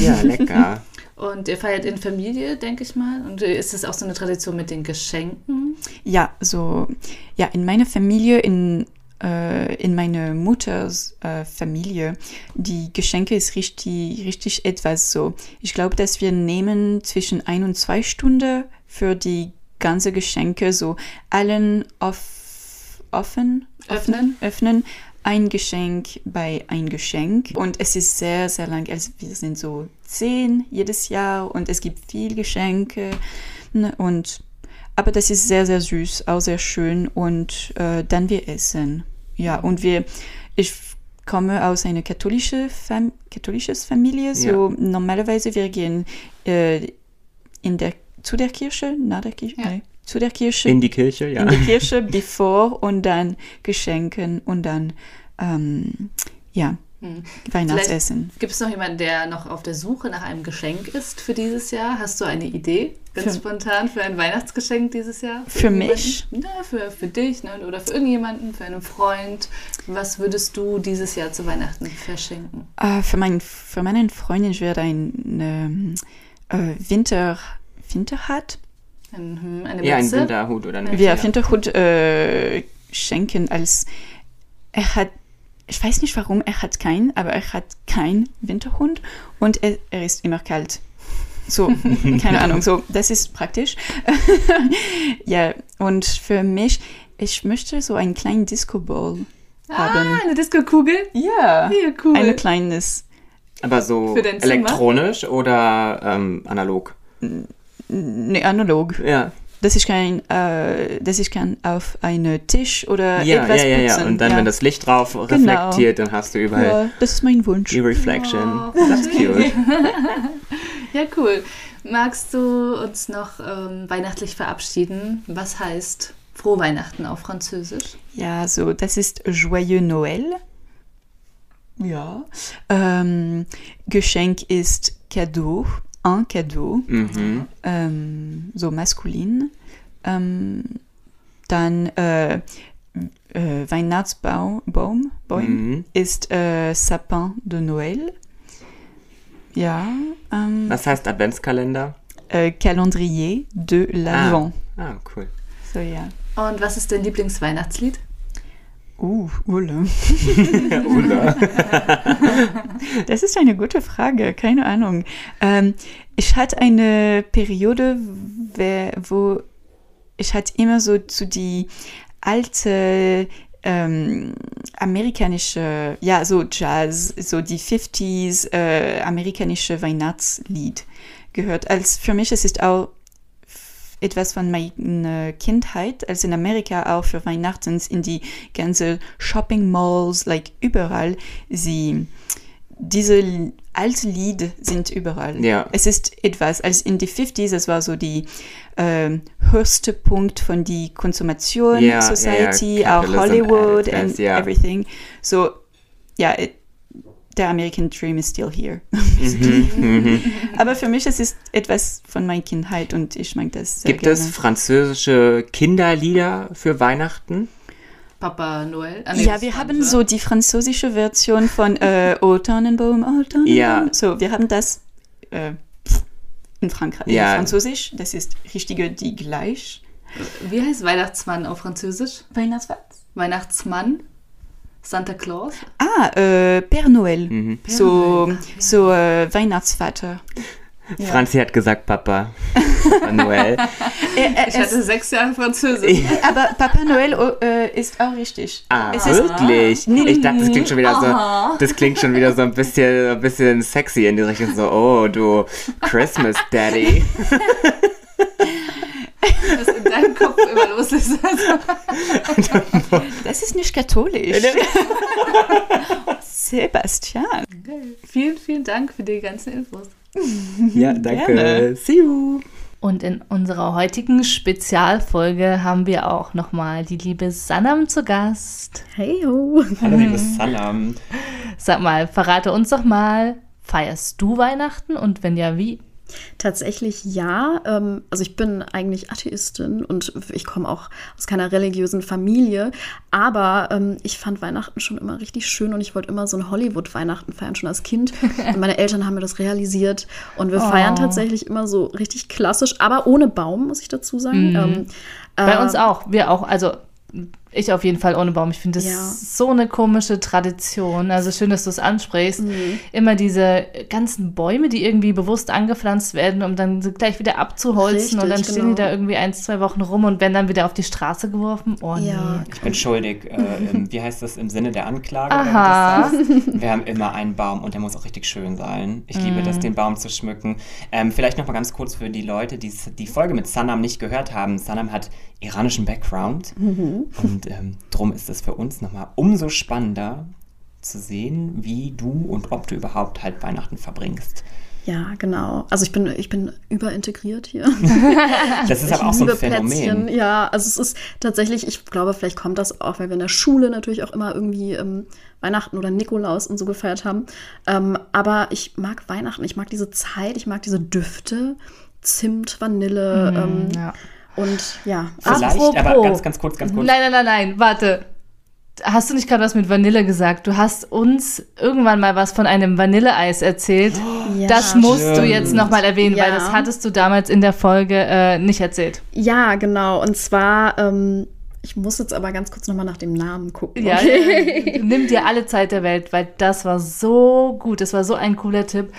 Ja, lecker. Und ihr feiert in Familie, denke ich mal. Und ist es auch so eine Tradition mit den Geschenken? Ja, so, ja, in meiner Familie, in, in meiner Mutters äh, Familie, die Geschenke ist richtig, richtig etwas so. Ich glaube, dass wir nehmen zwischen ein und zwei Stunden für die ganze Geschenke, so allen off, offen, Öffnen. öffnen, ein Geschenk bei ein Geschenk. Und es ist sehr, sehr lang. Also wir sind so zehn jedes Jahr und es gibt viel Geschenke. Ne? Und aber das ist sehr, sehr süß, auch sehr schön. Und äh, dann wir essen. Ja, und wir, ich komme aus einer katholischen Fam katholisches Familie. So normalerweise wir gehen äh, in der, zu der Kirche, nach der Kirche, Ja. nee, zu der Kirche In die Kirche, ja. in die Kirche bevor und dann Geschenken und dann ähm, ja Weihnachtsessen. Gibt es noch jemanden, der noch auf der Suche nach einem Geschenk ist für dieses Jahr? Hast du eine Idee, ganz Für- spontan, für ein Weihnachtsgeschenk dieses Jahr? Für irgendjemanden? mich? Ja, für, für dich ne? oder für irgendjemanden, für einen Freund. Was würdest du dieses Jahr zu Weihnachten verschenken? Äh, für, mein, für meinen Freundin ich werde ein äh, Winter Winterhat Ein, hm, eine Ja, ein? Winterhut oder nicht. wir Winterhut äh, schenken als er hat ich weiß nicht warum er hat keinen aber er hat kein Winterhund und er, er ist immer kalt so keine Ahnung so das ist praktisch ja und für mich ich möchte so einen kleinen Disco Ball haben Ah, eine Disco-Kugel? ja Ja, cool. eine kleines Aber so elektronisch oder ähm, analog? ne, analog Ja. Dass ich kann äh, dass ich kann auf einen Tisch oder Ja, etwas ja, ja, ja. putzen. Und dann, ja. wenn das Licht drauf reflektiert, dann hast du überall ja, das ist mein Wunsch die Reflection. Oh, das ist cute. Ja, cool. Magst du uns noch ähm, weihnachtlich verabschieden? Was heißt Frohe Weihnachten auf Französisch? Ja, so, das ist Joyeux Noël. Ja. Ähm, Geschenk ist Cadeau, un Cadeau, Mhm. ähm, so maskulin. Ähm, dann äh, äh, Weihnachtsbaum Baum, Baum Mhm. ist äh, Sapin de Noël. Ja. Ähm, Was heißt Adventskalender? äh, Calendrier de l'Avent. Ah, cool. So, ja. Und was ist dein Lieblingsweihnachtslied? Uh, Ulle. Ulla. Das ist eine gute Frage, keine Ahnung. Ähm, ich hatte eine Periode, wo ich hatte immer so zu die alte ähm, amerikanische, ja, so Jazz, so die 50s äh, amerikanische Weihnachtslied gehört. Als für mich es ist auch etwas von meiner Kindheit, als in Amerika auch für Weihnachten in die ganze Shopping Malls, like überall, sie diese alte Lied sind überall. Ja. Es ist etwas, als in die 50s, es war so die ähm, höchste Punkt von die Konsumation Ja, Society, ja, auch Hollywood and ja. everything. So, ja, it, der American Dream is still here. Mhm, Aber für mich es ist etwas von meiner Kindheit und ich mag das sehr Gibt gerne. es französische Kinderlieder für Weihnachten? Papa Noel. Ah, nee, Ja, wir haben so die französische Version von äh, O Tannenbaum, O Tannenbaum. Ja. So, wir haben das äh, in Frankreich, Ja. in Französisch. Das ist richtige die gleich. Wie heißt Weihnachtsmann auf Französisch? Weihnachtsfest? Weihnachtsmann? Santa Claus? Ah, äh, Père Noël. Mhm. So, so äh, Weihnachtsvater. Ja. Franzi hat gesagt Papa. Äh, Ich hatte sechs Jahre Französisch. aber Papa Noël oh, äh, ist auch richtig. Ah, Es ist- wirklich? Nee, nee, Ich dachte, das klingt schon wieder so, das klingt schon wieder so ein bisschen, ein bisschen sexy in die Richtung so, oh, du Christmas Daddy. Deinem Kopf immer los ist. Das ist nicht katholisch. Sebastian. vielen, vielen Dank für die ganzen Infos. Ja, danke. Gerne. See you. Und in unserer heutigen Spezialfolge haben wir auch nochmal die liebe Sanam zu Gast. Hey ho. Hallo, liebe Salam. Sag mal, verrate uns doch mal, feierst du Weihnachten und wenn ja, wie? Tatsächlich ja. Ähm, also ich bin eigentlich Atheistin und ich komme auch aus keiner religiösen Familie. Aber ähm, ich fand Weihnachten schon immer richtig schön und ich wollte immer so ein Hollywood-Weihnachten feiern, schon als Kind. Und meine Eltern haben mir das realisiert. Und wir feiern tatsächlich immer so richtig klassisch, aber ohne Baum, muss ich dazu sagen. Ähm, Bei äh, uns auch, wir auch, also ich auf jeden Fall ohne Baum. Ich finde das Ja. so eine komische Tradition. Also schön, dass du es ansprichst. Immer diese ganzen Bäume, die irgendwie bewusst angepflanzt werden, um dann gleich wieder abzuholzen und dann Richtig, stehen die genau. da irgendwie ein, zwei Wochen rum und werden dann wieder auf die Straße geworfen. Oh Ja. nee. Ich bin schuldig. Äh, im, wie heißt das im Sinne der Anklage? Aha. Wir haben immer einen Baum und der muss auch richtig schön sein. Ich liebe das, den Baum zu schmücken. Ähm, vielleicht noch mal ganz kurz für die Leute, die die Folge mit Sanam nicht gehört haben. Sanam hat iranischen Background und ähm, drum ist es für uns noch mal umso spannender zu sehen, wie du und ob du überhaupt halt Weihnachten verbringst. Ja, genau. Also ich bin, ich bin überintegriert hier. Das ist Ich aber auch so ein liebe Plätzchen. Phänomen. Ja, also es ist tatsächlich, ich glaube, vielleicht kommt das auch, weil wir in der Schule natürlich auch immer irgendwie ähm, Weihnachten oder Nikolaus und so gefeiert haben. Ähm, aber ich mag Weihnachten, ich mag diese Zeit, ich mag diese Düfte, Zimt, Vanille ähm, Ja. Und ja. Vielleicht, aber ganz, ganz kurz, ganz kurz. Nein, nein, nein, nein, warte. Hast du nicht gerade was mit Vanille gesagt? Du hast uns irgendwann mal was von einem Vanilleeis erzählt. Ja, das musst du stimmt. jetzt nochmal erwähnen, weil Ja. das hattest du damals in der Folge äh, nicht erzählt. Ja, genau. Und zwar, ähm, ich muss jetzt aber ganz kurz nochmal nach dem Namen gucken. Ja, okay? nimm dir alle Zeit der Welt, weil das war so gut. Das war so ein cooler Tipp.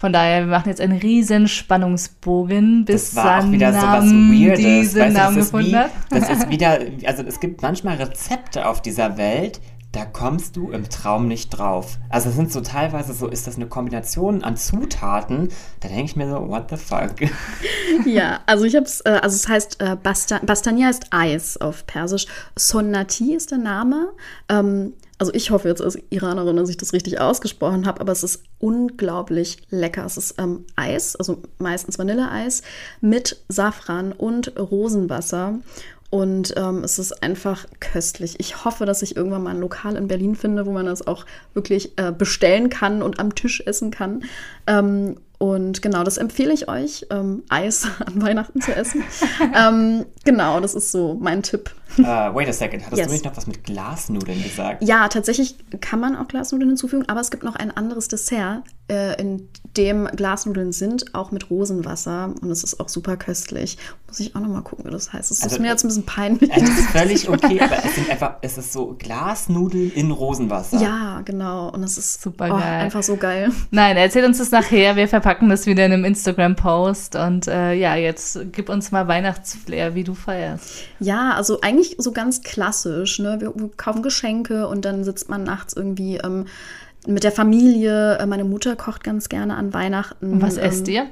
Von daher, wir machen jetzt einen riesen Spannungsbogen, bis Das war auch wieder so was Sanam Weirdes. diesen weißt Namen das, ist gefunden wie, hat. das ist wieder, also es gibt manchmal Rezepte auf dieser Welt, da kommst du im Traum nicht drauf. Also es sind so teilweise so, ist das eine Kombination an Zutaten, da denke ich mir so, what the fuck? Ja, also ich habe es, äh, also es heißt, äh, Basta Bastania ist Eis auf Persisch. Sonnati ist der Name. Ähm, also ich hoffe jetzt als Iranerin, dass ich das richtig ausgesprochen habe, aber es ist unglaublich lecker. Es ist ähm, Eis, also meistens Vanilleeis mit Safran und Rosenwasser. Und ähm, es ist einfach köstlich. Ich hoffe, dass ich irgendwann mal ein Lokal in Berlin finde, wo man das auch wirklich äh, bestellen kann und am Tisch essen kann. Ähm, und genau, das empfehle ich euch, ähm, Eis an Weihnachten zu essen. ähm, genau, das ist so mein Tipp Uh, wait a second, hattest Yes. du nicht noch was mit Glasnudeln gesagt? Ja, tatsächlich kann man auch Glasnudeln hinzufügen, aber es gibt noch ein anderes Dessert, äh, in dem Glasnudeln sind, auch mit Rosenwasser. Und es ist auch super köstlich. Muss ich auch noch mal gucken, wie das heißt. Es Also, ist mir jetzt ein bisschen peinlich. Das ist völlig okay, aber es sind einfach, es ist so Glasnudeln in Rosenwasser. Ja, genau. Und es ist Super oh, geil. einfach so geil. Nein, erzähl uns das nachher. Wir verpacken das wieder in einem Instagram-Post. Und äh, ja, jetzt gib uns mal Weihnachtsflair, wie du feierst. Ja, also eigentlich so ganz klassisch. Ne? Wir, wir kaufen Geschenke und dann sitzt man nachts irgendwie ähm, mit der Familie. Äh, Meine Mutter kocht ganz gerne an Weihnachten. Und was ähm, esst ihr?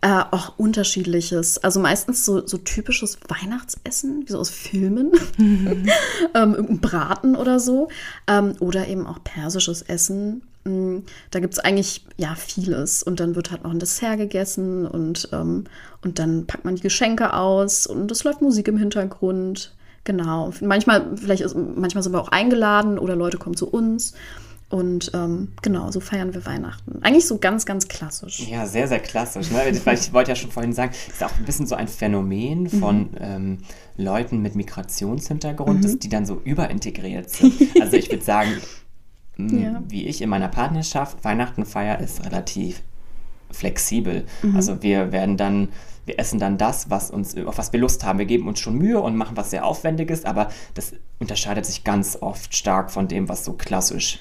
Äh, auch unterschiedliches. Also meistens so, so typisches Weihnachtsessen, wie so aus Filmen. ähm, irgendein Braten oder so. Ähm, oder eben auch persisches Essen. Mm, Da gibt es eigentlich ja vieles. Und dann wird halt noch ein Dessert gegessen und, ähm, und dann packt man die Geschenke aus und es läuft Musik im Hintergrund. Genau. Manchmal, vielleicht ist, manchmal sind wir auch eingeladen oder Leute kommen zu uns. Und ähm, genau, so feiern wir Weihnachten. Eigentlich so ganz, ganz klassisch. Ja, sehr, sehr klassisch. Ne? Ich wollte ja schon vorhin sagen, es ist auch ein bisschen so ein Phänomen von ähm, Leuten mit Migrationshintergrund, dass die dann so überintegriert sind. Also ich würde sagen, Ja. wie ich in meiner Partnerschaft, Weihnachten feier ist relativ flexibel. Also wir werden dann, wir essen dann das, was uns, auf was wir Lust haben. Wir geben uns schon Mühe und machen was sehr Aufwendiges, aber das unterscheidet sich ganz oft stark von dem, was so klassisch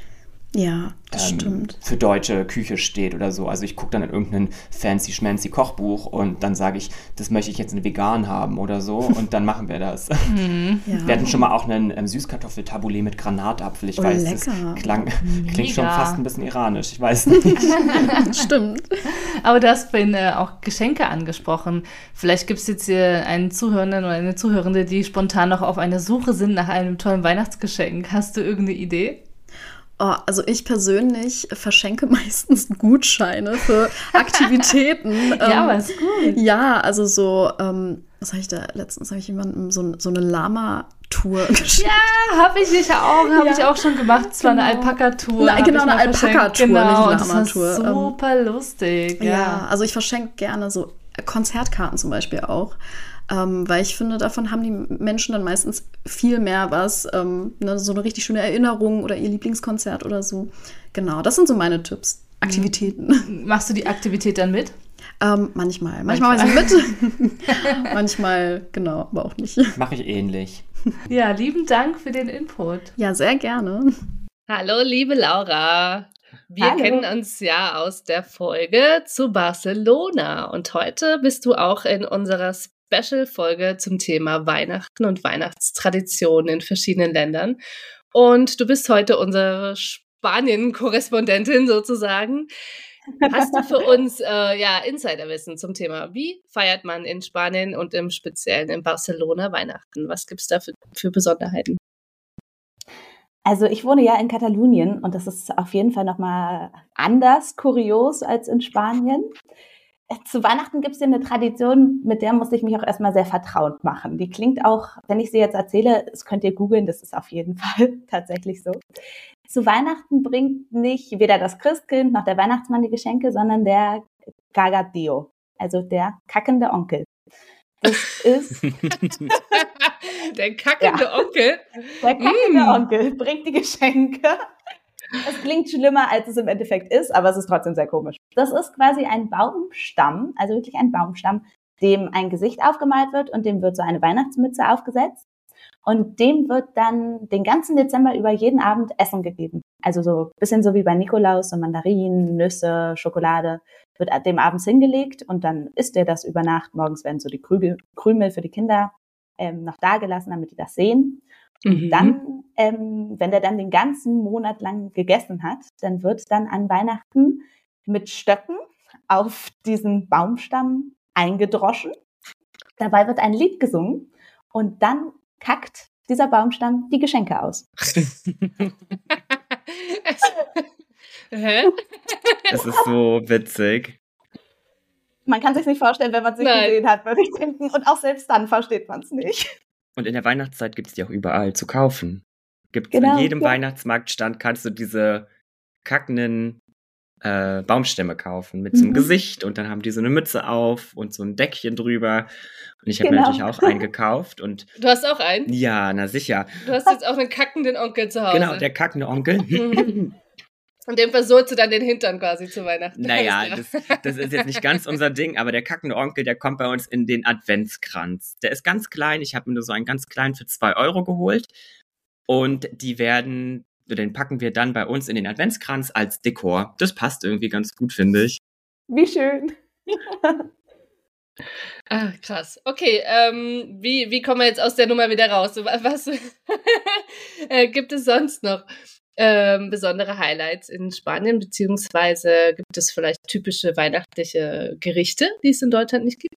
Ja, das ähm, stimmt. für deutsche Küche steht oder so. Also ich gucke dann in irgendein fancy schmancy Kochbuch und dann sage ich, das möchte ich jetzt in vegan haben oder so und dann machen wir das. Ja. Wir hatten schon mal auch einen ähm, Süßkartoffeltaboulet mit Granatapfel. Ich Oh, weiß, lecker. das klang, klingt schon fast ein bisschen iranisch. Ich weiß nicht. Stimmt. Aber du hast vorhin äh, auch Geschenke angesprochen. Vielleicht gibt es jetzt hier einen Zuhörenden oder eine Zuhörende, die spontan noch auf einer Suche sind nach einem tollen Weihnachtsgeschenk. Hast du irgendeine Idee? Oh, also ich persönlich verschenke meistens Gutscheine für Aktivitäten. Ja, Ähm, aber ist gut. Ja, also so, ähm, was habe ich da letztens, habe ich jemandem so, so eine Lama-Tour geschenkt. Ja, habe ich sicher auch, habe Ja. ich auch schon gemacht. Es war eine Genau. Alpaka-Tour. Na, hab genau, eine. Alpaka-Tour, genau, nicht war Lama-Tour. Ähm, Super lustig, Ja. ja. also ich verschenke gerne so Konzertkarten zum Beispiel auch. Ähm, weil ich finde, davon haben die Menschen dann meistens viel mehr was. Ähm, ne, so eine richtig schöne Erinnerung oder ihr Lieblingskonzert oder so. Genau, das sind so meine Tipps. Aktivitäten. Machst du die Aktivität dann mit? Ähm, manchmal. Manchmal mache ich mit. manchmal, genau, aber auch nicht. Mache ich ähnlich. Ja, lieben Dank für den Input. Ja, sehr gerne. Hallo, liebe Laura. Wir Hallo. kennen uns ja aus der Folge zu Barcelona und heute bist du auch in unserer Special-Folge zum Thema Weihnachten und Weihnachtstraditionen in verschiedenen Ländern. Und du bist heute unsere Spanien-Korrespondentin sozusagen. Hast du für uns äh, ja Insiderwissen zum Thema, wie feiert man in Spanien und im Speziellen in Barcelona Weihnachten? Was gibt es da für, für Besonderheiten? Also ich wohne ja in Katalonien und das ist auf jeden Fall nochmal anders kurios als in Spanien. Zu Weihnachten gibt es hier eine Tradition, mit der muss ich mich auch erstmal sehr vertraut machen. Die klingt auch, wenn ich sie jetzt erzähle, das könnt ihr googeln, das ist auf jeden Fall tatsächlich so. Zu Weihnachten bringt nicht weder das Christkind noch der Weihnachtsmann die Geschenke, sondern der Gagadeo, also der kackende Onkel. Das ist Der kackende Onkel. Der kackende Mm. Onkel bringt die Geschenke. Es klingt schlimmer, als es im Endeffekt ist, aber es ist trotzdem sehr komisch. Das ist quasi ein Baumstamm, also wirklich ein Baumstamm, dem ein Gesicht aufgemalt wird und dem wird so eine Weihnachtsmütze aufgesetzt. Und dem wird dann den ganzen Dezember über jeden Abend Essen gegeben. Also so ein bisschen so wie bei Nikolaus, so Mandarinen, Nüsse, Schokolade wird dem abends hingelegt und dann isst er das über Nacht. Morgens werden so die Krümel für die Kinder ähm, noch dagelassen, damit die das sehen. Und Mhm. dann, ähm, wenn der dann den ganzen Monat lang gegessen hat, dann wird dann an Weihnachten mit Stöcken auf diesen Baumstamm eingedroschen. Dabei wird ein Lied gesungen und dann kackt dieser Baumstamm die Geschenke aus. Das ist so witzig. Man kann sich nicht vorstellen, wenn man es nicht Nein. gesehen hat, würde ich denken. Und auch selbst dann versteht man es nicht. Und in der Weihnachtszeit gibt es die auch überall zu kaufen. Gibt Genau, an jedem ja. Weihnachtsmarktstand kannst du diese kackenden äh, Baumstämme kaufen mit so einem Mhm. Gesicht und dann haben die so eine Mütze auf und so ein Deckchen drüber. Und ich habe Genau. mir natürlich auch einen gekauft und Du hast auch einen? ja, na sicher. Du hast jetzt auch einen kackenden Onkel zu Hause. Genau, der kackende Onkel. Und dem versohlst du dann den Hintern quasi zu Weihnachten. Naja, das, das ist jetzt nicht ganz unser Ding, aber der kackende Onkel, der kommt bei uns in den Adventskranz. Der ist ganz klein. Ich habe mir nur so einen ganz kleinen für zwei Euro geholt. Und die werden, den packen wir dann bei uns in den Adventskranz als Dekor. Das passt irgendwie ganz gut, finde ich. Wie schön. Ah, krass. Okay, ähm, wie, wie kommen wir jetzt aus der Nummer wieder raus? Was äh, gibt es sonst noch ähm, besondere Highlights in Spanien, beziehungsweise gibt es vielleicht typische weihnachtliche Gerichte, die es in Deutschland nicht gibt?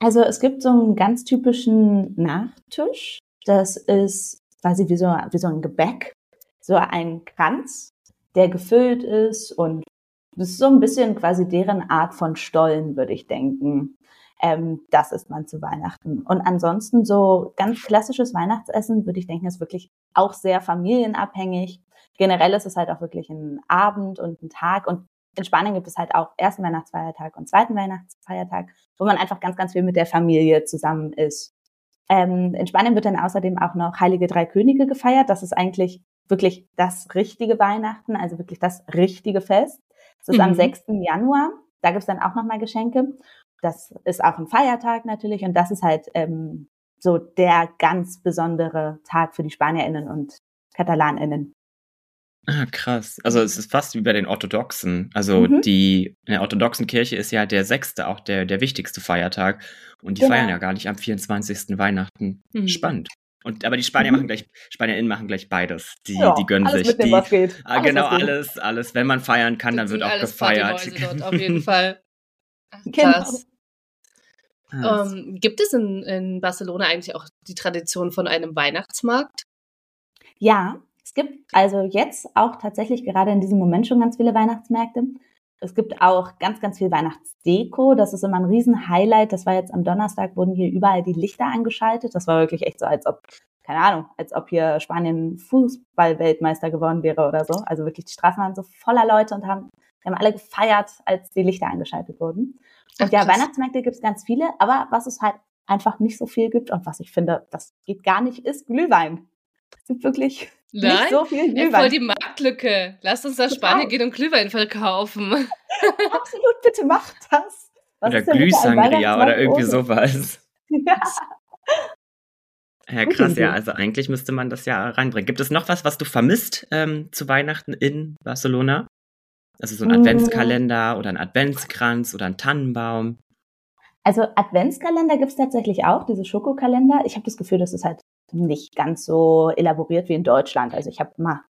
Also es gibt so einen ganz typischen Nachtisch. Das ist quasi wie so, wie so ein Gebäck. So ein Kranz, der gefüllt ist und das ist so ein bisschen quasi deren Art von Stollen, würde ich denken. Ähm, das isst man zu Weihnachten. Und ansonsten so ganz klassisches Weihnachtsessen, würde ich denken, ist wirklich auch sehr familienabhängig. Generell ist es halt auch wirklich ein Abend und ein Tag. Und in Spanien gibt es halt auch ersten Weihnachtsfeiertag und zweiten Weihnachtsfeiertag, wo man einfach ganz, ganz viel mit der Familie zusammen ist. Ähm, in Spanien wird dann außerdem auch noch Heilige Drei Könige gefeiert. Das ist eigentlich wirklich das richtige Weihnachten, also wirklich das richtige Fest. Das ist am Mhm. 6. Januar. Da gibt's dann auch nochmal Geschenke. Das ist auch ein Feiertag natürlich und das ist halt ähm, so der ganz besondere Tag für die SpanierInnen und KatalanInnen. Ah, krass. Also es ist fast wie bei den Orthodoxen. Also Mhm. die in der orthodoxen Kirche ist ja der sechste auch der, der wichtigste Feiertag. Und die Genau. feiern ja gar nicht am 24. Weihnachten. Mhm. Spannend. Und aber die Spanier Mhm. machen gleich, SpanierInnen machen gleich beides. Die, Ja, die gönnen alles sich. mitnehmen, Die, was geht. ah, Alles, genau, alles, alles. Wenn man feiern kann, dann Das wird auch alles gefeiert. Dort auf jeden Fall. Ach, Genau. Krass. Ähm, gibt es in, in Barcelona eigentlich auch die Tradition von einem Weihnachtsmarkt? Ja, es gibt also jetzt auch tatsächlich gerade in diesem Moment schon ganz viele Weihnachtsmärkte. Es gibt auch ganz, ganz viel Weihnachtsdeko. Das ist immer ein Riesen-Highlight. Das war jetzt am Donnerstag, wurden hier überall die Lichter angeschaltet. Das war wirklich echt so, als ob, keine Ahnung, als ob hier Spanien Fußball-Weltmeister geworden wäre oder so. Also wirklich, die Straßen waren so voller Leute und haben, haben alle gefeiert, als die Lichter angeschaltet wurden. Und Ach, ja, krass. Weihnachtsmärkte gibt es ganz viele, aber was es halt einfach nicht so viel gibt und was ich finde, das geht gar nicht, ist Glühwein. Es gibt wirklich Nein? nicht so viel Ey, voll Glühwein. die Marktlücke. Lasst uns nach Total. Spanien gehen und Glühwein verkaufen. Absolut, bitte macht das. Was oder Glühsangria oder irgendwie Weihnachtsmarkt sowas. ohne? Ja. Ja, krass, ja. Also eigentlich müsste man das ja reinbringen. Gibt es noch was, was du vermisst ähm, zu Weihnachten in Barcelona? Also so ein Mm. Adventskalender oder ein Adventskranz oder ein Tannenbaum. Also Adventskalender gibt's tatsächlich auch, diese Schokokalender. Ich habe das Gefühl, das ist halt nicht ganz so elaboriert wie in Deutschland. Also ich habe mal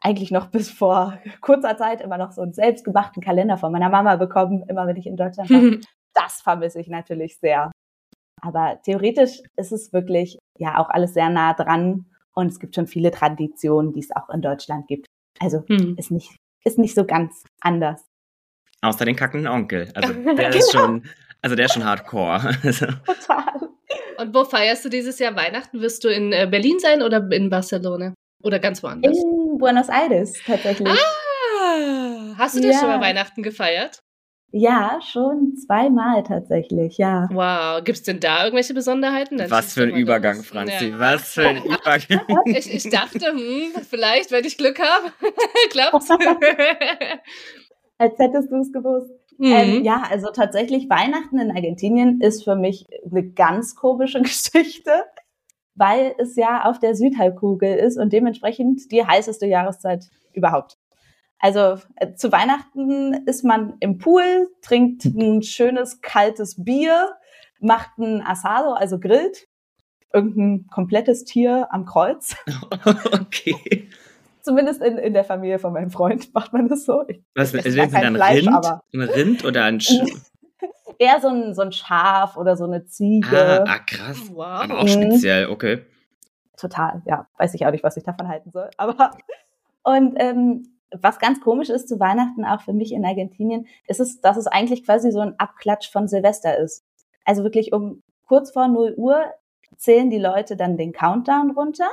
eigentlich noch bis vor kurzer Zeit immer noch so einen selbstgemachten Kalender von meiner Mama bekommen, immer wenn ich in Deutschland war. das vermisse ich natürlich sehr. Aber theoretisch ist es wirklich ja auch alles sehr nah dran und es gibt schon viele Traditionen, die es auch in Deutschland gibt. Also Hm. ist nicht, ist nicht so ganz anders. Außer den kackenden Onkel. Also der ist schon, also der ist schon hardcore. Also, Total. Und wo feierst du dieses Jahr Weihnachten? Wirst du in äh, Berlin sein oder in Barcelona? Oder ganz woanders? In Buenos Aires tatsächlich. Ah, hast du da Ja. schon mal Weihnachten gefeiert? Ja, schon zweimal tatsächlich, ja. Wow, gibt es denn da irgendwelche Besonderheiten? Dann was für ein Übergang, los. Franzi. Ja. Was für ein Übergang. Ich, ich dachte, hm, vielleicht, wenn ich Glück habe, klappt's. Als hättest du es gewusst. Mhm. Ähm, ja, also tatsächlich Weihnachten in Argentinien ist für mich eine ganz komische Geschichte, weil es ja auf der Südhalbkugel ist und dementsprechend die heißeste Jahreszeit überhaupt. Also äh, zu Weihnachten ist man im Pool, trinkt ein schönes kaltes Bier, macht ein Asado, also grillt irgendein komplettes Tier am Kreuz. okay. Zumindest in, in der Familie von meinem Freund macht man das so. Ich, Was denn kein ein Fleisch, Rind? aber Ein Rind oder ein Sch eher so ein, so ein Schaf oder so eine ah, Ziege. ah, krass. Wow. Aber auch Mhm. speziell, okay. Total, ja. Weiß ich auch nicht, was ich davon halten soll. Aber und ähm, was ganz komisch ist zu Weihnachten auch für mich in Argentinien, ist es, dass es eigentlich quasi so ein Abklatsch von Silvester ist. Also wirklich um kurz vor 0 Uhr zählen die Leute dann den Countdown runter.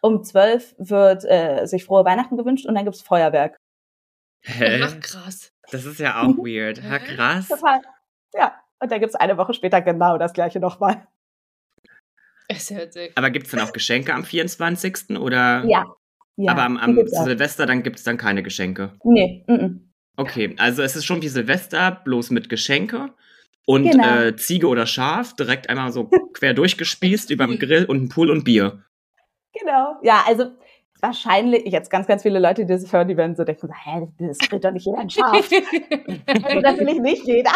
Um 12 wird äh, sich frohe Weihnachten gewünscht und dann gibt's Feuerwerk. Hä? Ach, krass. Das ist ja auch weird. Ha, krass. Total. Ja, und da gibt es eine Woche später genau das gleiche nochmal. Ist ja witzig. Aber gibt es dann auch Geschenke am 24. oder? Ja. Ja Aber am, am. Silvester dann gibt es dann keine Geschenke. Nee, mm -mm. Okay, also es ist schon wie Silvester, bloß mit Geschenke. Und Genau. äh, Ziege oder Schaf direkt einmal so quer durchgespießt über dem Grill und ein Pool und Bier. Genau. Ja, also wahrscheinlich, jetzt ganz, ganz viele Leute, die das hören, die werden so denken, so, hä, das kriegt doch nicht jeder ein Schaf. also natürlich nicht jeder.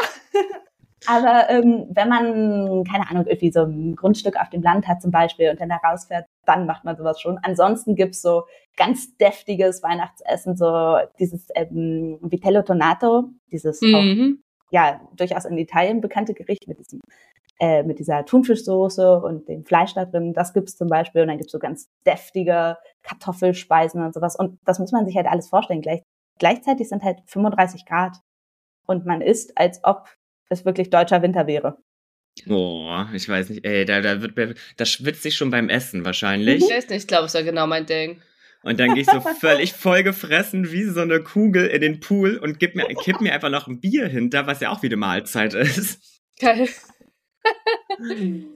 Aber ähm, wenn man, keine Ahnung, irgendwie so ein Grundstück auf dem Land hat zum Beispiel und dann da rausfährt, dann macht man sowas schon. Ansonsten gibt's so ganz deftiges Weihnachtsessen, so dieses ähm, Vitello Tonato, dieses auch, Mhm. ja durchaus in Italien bekannte Gericht mit diesem äh, mit dieser Thunfischsoße und dem Fleisch da drin. Das gibt's zum Beispiel und dann gibt's so ganz deftige Kartoffelspeisen und sowas. Und das muss man sich halt alles vorstellen. Gleich, gleichzeitig sind halt 35 Grad und man isst, als ob es wirklich deutscher Winter wäre. Boah, ich weiß nicht, ey, da, da wird mir, da schwitzt sich schon beim Essen wahrscheinlich. Ich weiß nicht, ich glaube, es war genau mein Ding. Und dann gehe ich so völlig vollgefressen wie so eine Kugel in den Pool und gib mir, kipp mir einfach noch ein Bier hinter, was ja auch wieder Mahlzeit ist. Geil.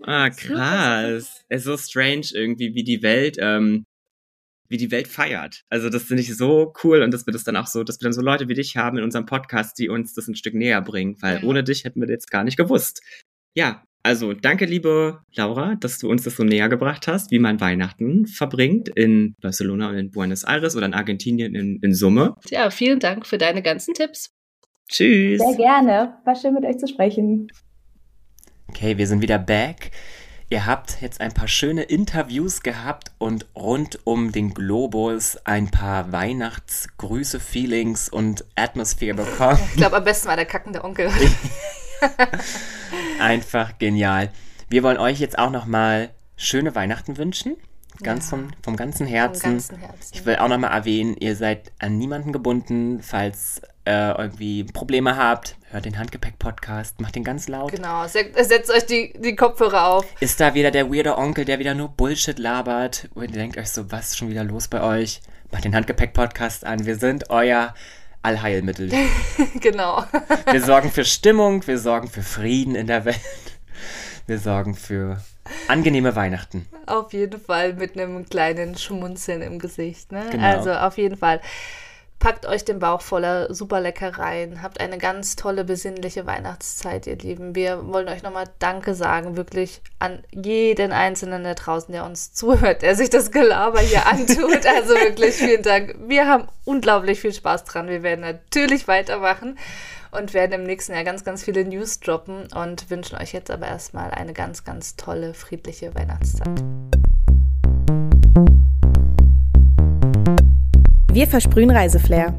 Ah, krass. Es ist so strange irgendwie, wie die Welt, ähm, wie die Welt feiert. Also das finde ich so cool und dass wir das dann auch so, dass wir dann so Leute wie dich haben in unserem Podcast, die uns das ein Stück näher bringen, weil Ja. ohne dich hätten wir das jetzt gar nicht gewusst. Ja, also danke, liebe Laura, dass du uns das so näher gebracht hast, wie man Weihnachten verbringt in Barcelona und in Buenos Aires oder in Argentinien in, in Summe. Ja, vielen Dank für deine ganzen Tipps. Tschüss. Sehr gerne. War schön mit euch zu sprechen. Okay, wir sind wieder back. Ihr habt jetzt ein paar schöne Interviews gehabt und rund um den Globus ein paar Weihnachtsgrüße, Feelings und Atmosphäre bekommen. Ich glaube, am besten war der kackende Onkel. Einfach genial. Wir wollen euch jetzt auch nochmal schöne Weihnachten wünschen. Ganz Ja. vom, vom ganzen Vom Herzen. ganzen Herzen. Ich will auch nochmal erwähnen, ihr seid an niemanden gebunden. Falls äh, irgendwie Probleme habt, hört den Handgepäck-Podcast, macht den ganz laut. Genau, se- setzt euch die, die Kopfhörer auf. Ist da wieder der weirde Onkel, der wieder nur Bullshit labert? Und ihr denkt euch so, was ist schon wieder los bei euch? Macht den Handgepäck-Podcast an. Wir sind euer Allheilmittel. genau. Wir sorgen für Stimmung, wir sorgen für Frieden in der Welt. Wir sorgen für angenehme Weihnachten. Auf jeden Fall mit einem kleinen Schmunzeln im Gesicht. Ne? Genau. Also auf jeden Fall. Packt euch den Bauch voller super Leckereien. Habt eine ganz tolle, besinnliche Weihnachtszeit, ihr Lieben. Wir wollen euch nochmal Danke sagen, wirklich an jeden Einzelnen da draußen, der uns zuhört, der sich das Gelaber hier antut. Also wirklich vielen Dank. Wir haben unglaublich viel Spaß dran. Wir werden natürlich weitermachen und werden im nächsten Jahr ganz, ganz viele News droppen und wünschen euch jetzt aber erstmal eine ganz, ganz tolle, friedliche Weihnachtszeit. Wir versprühen Reiseflair.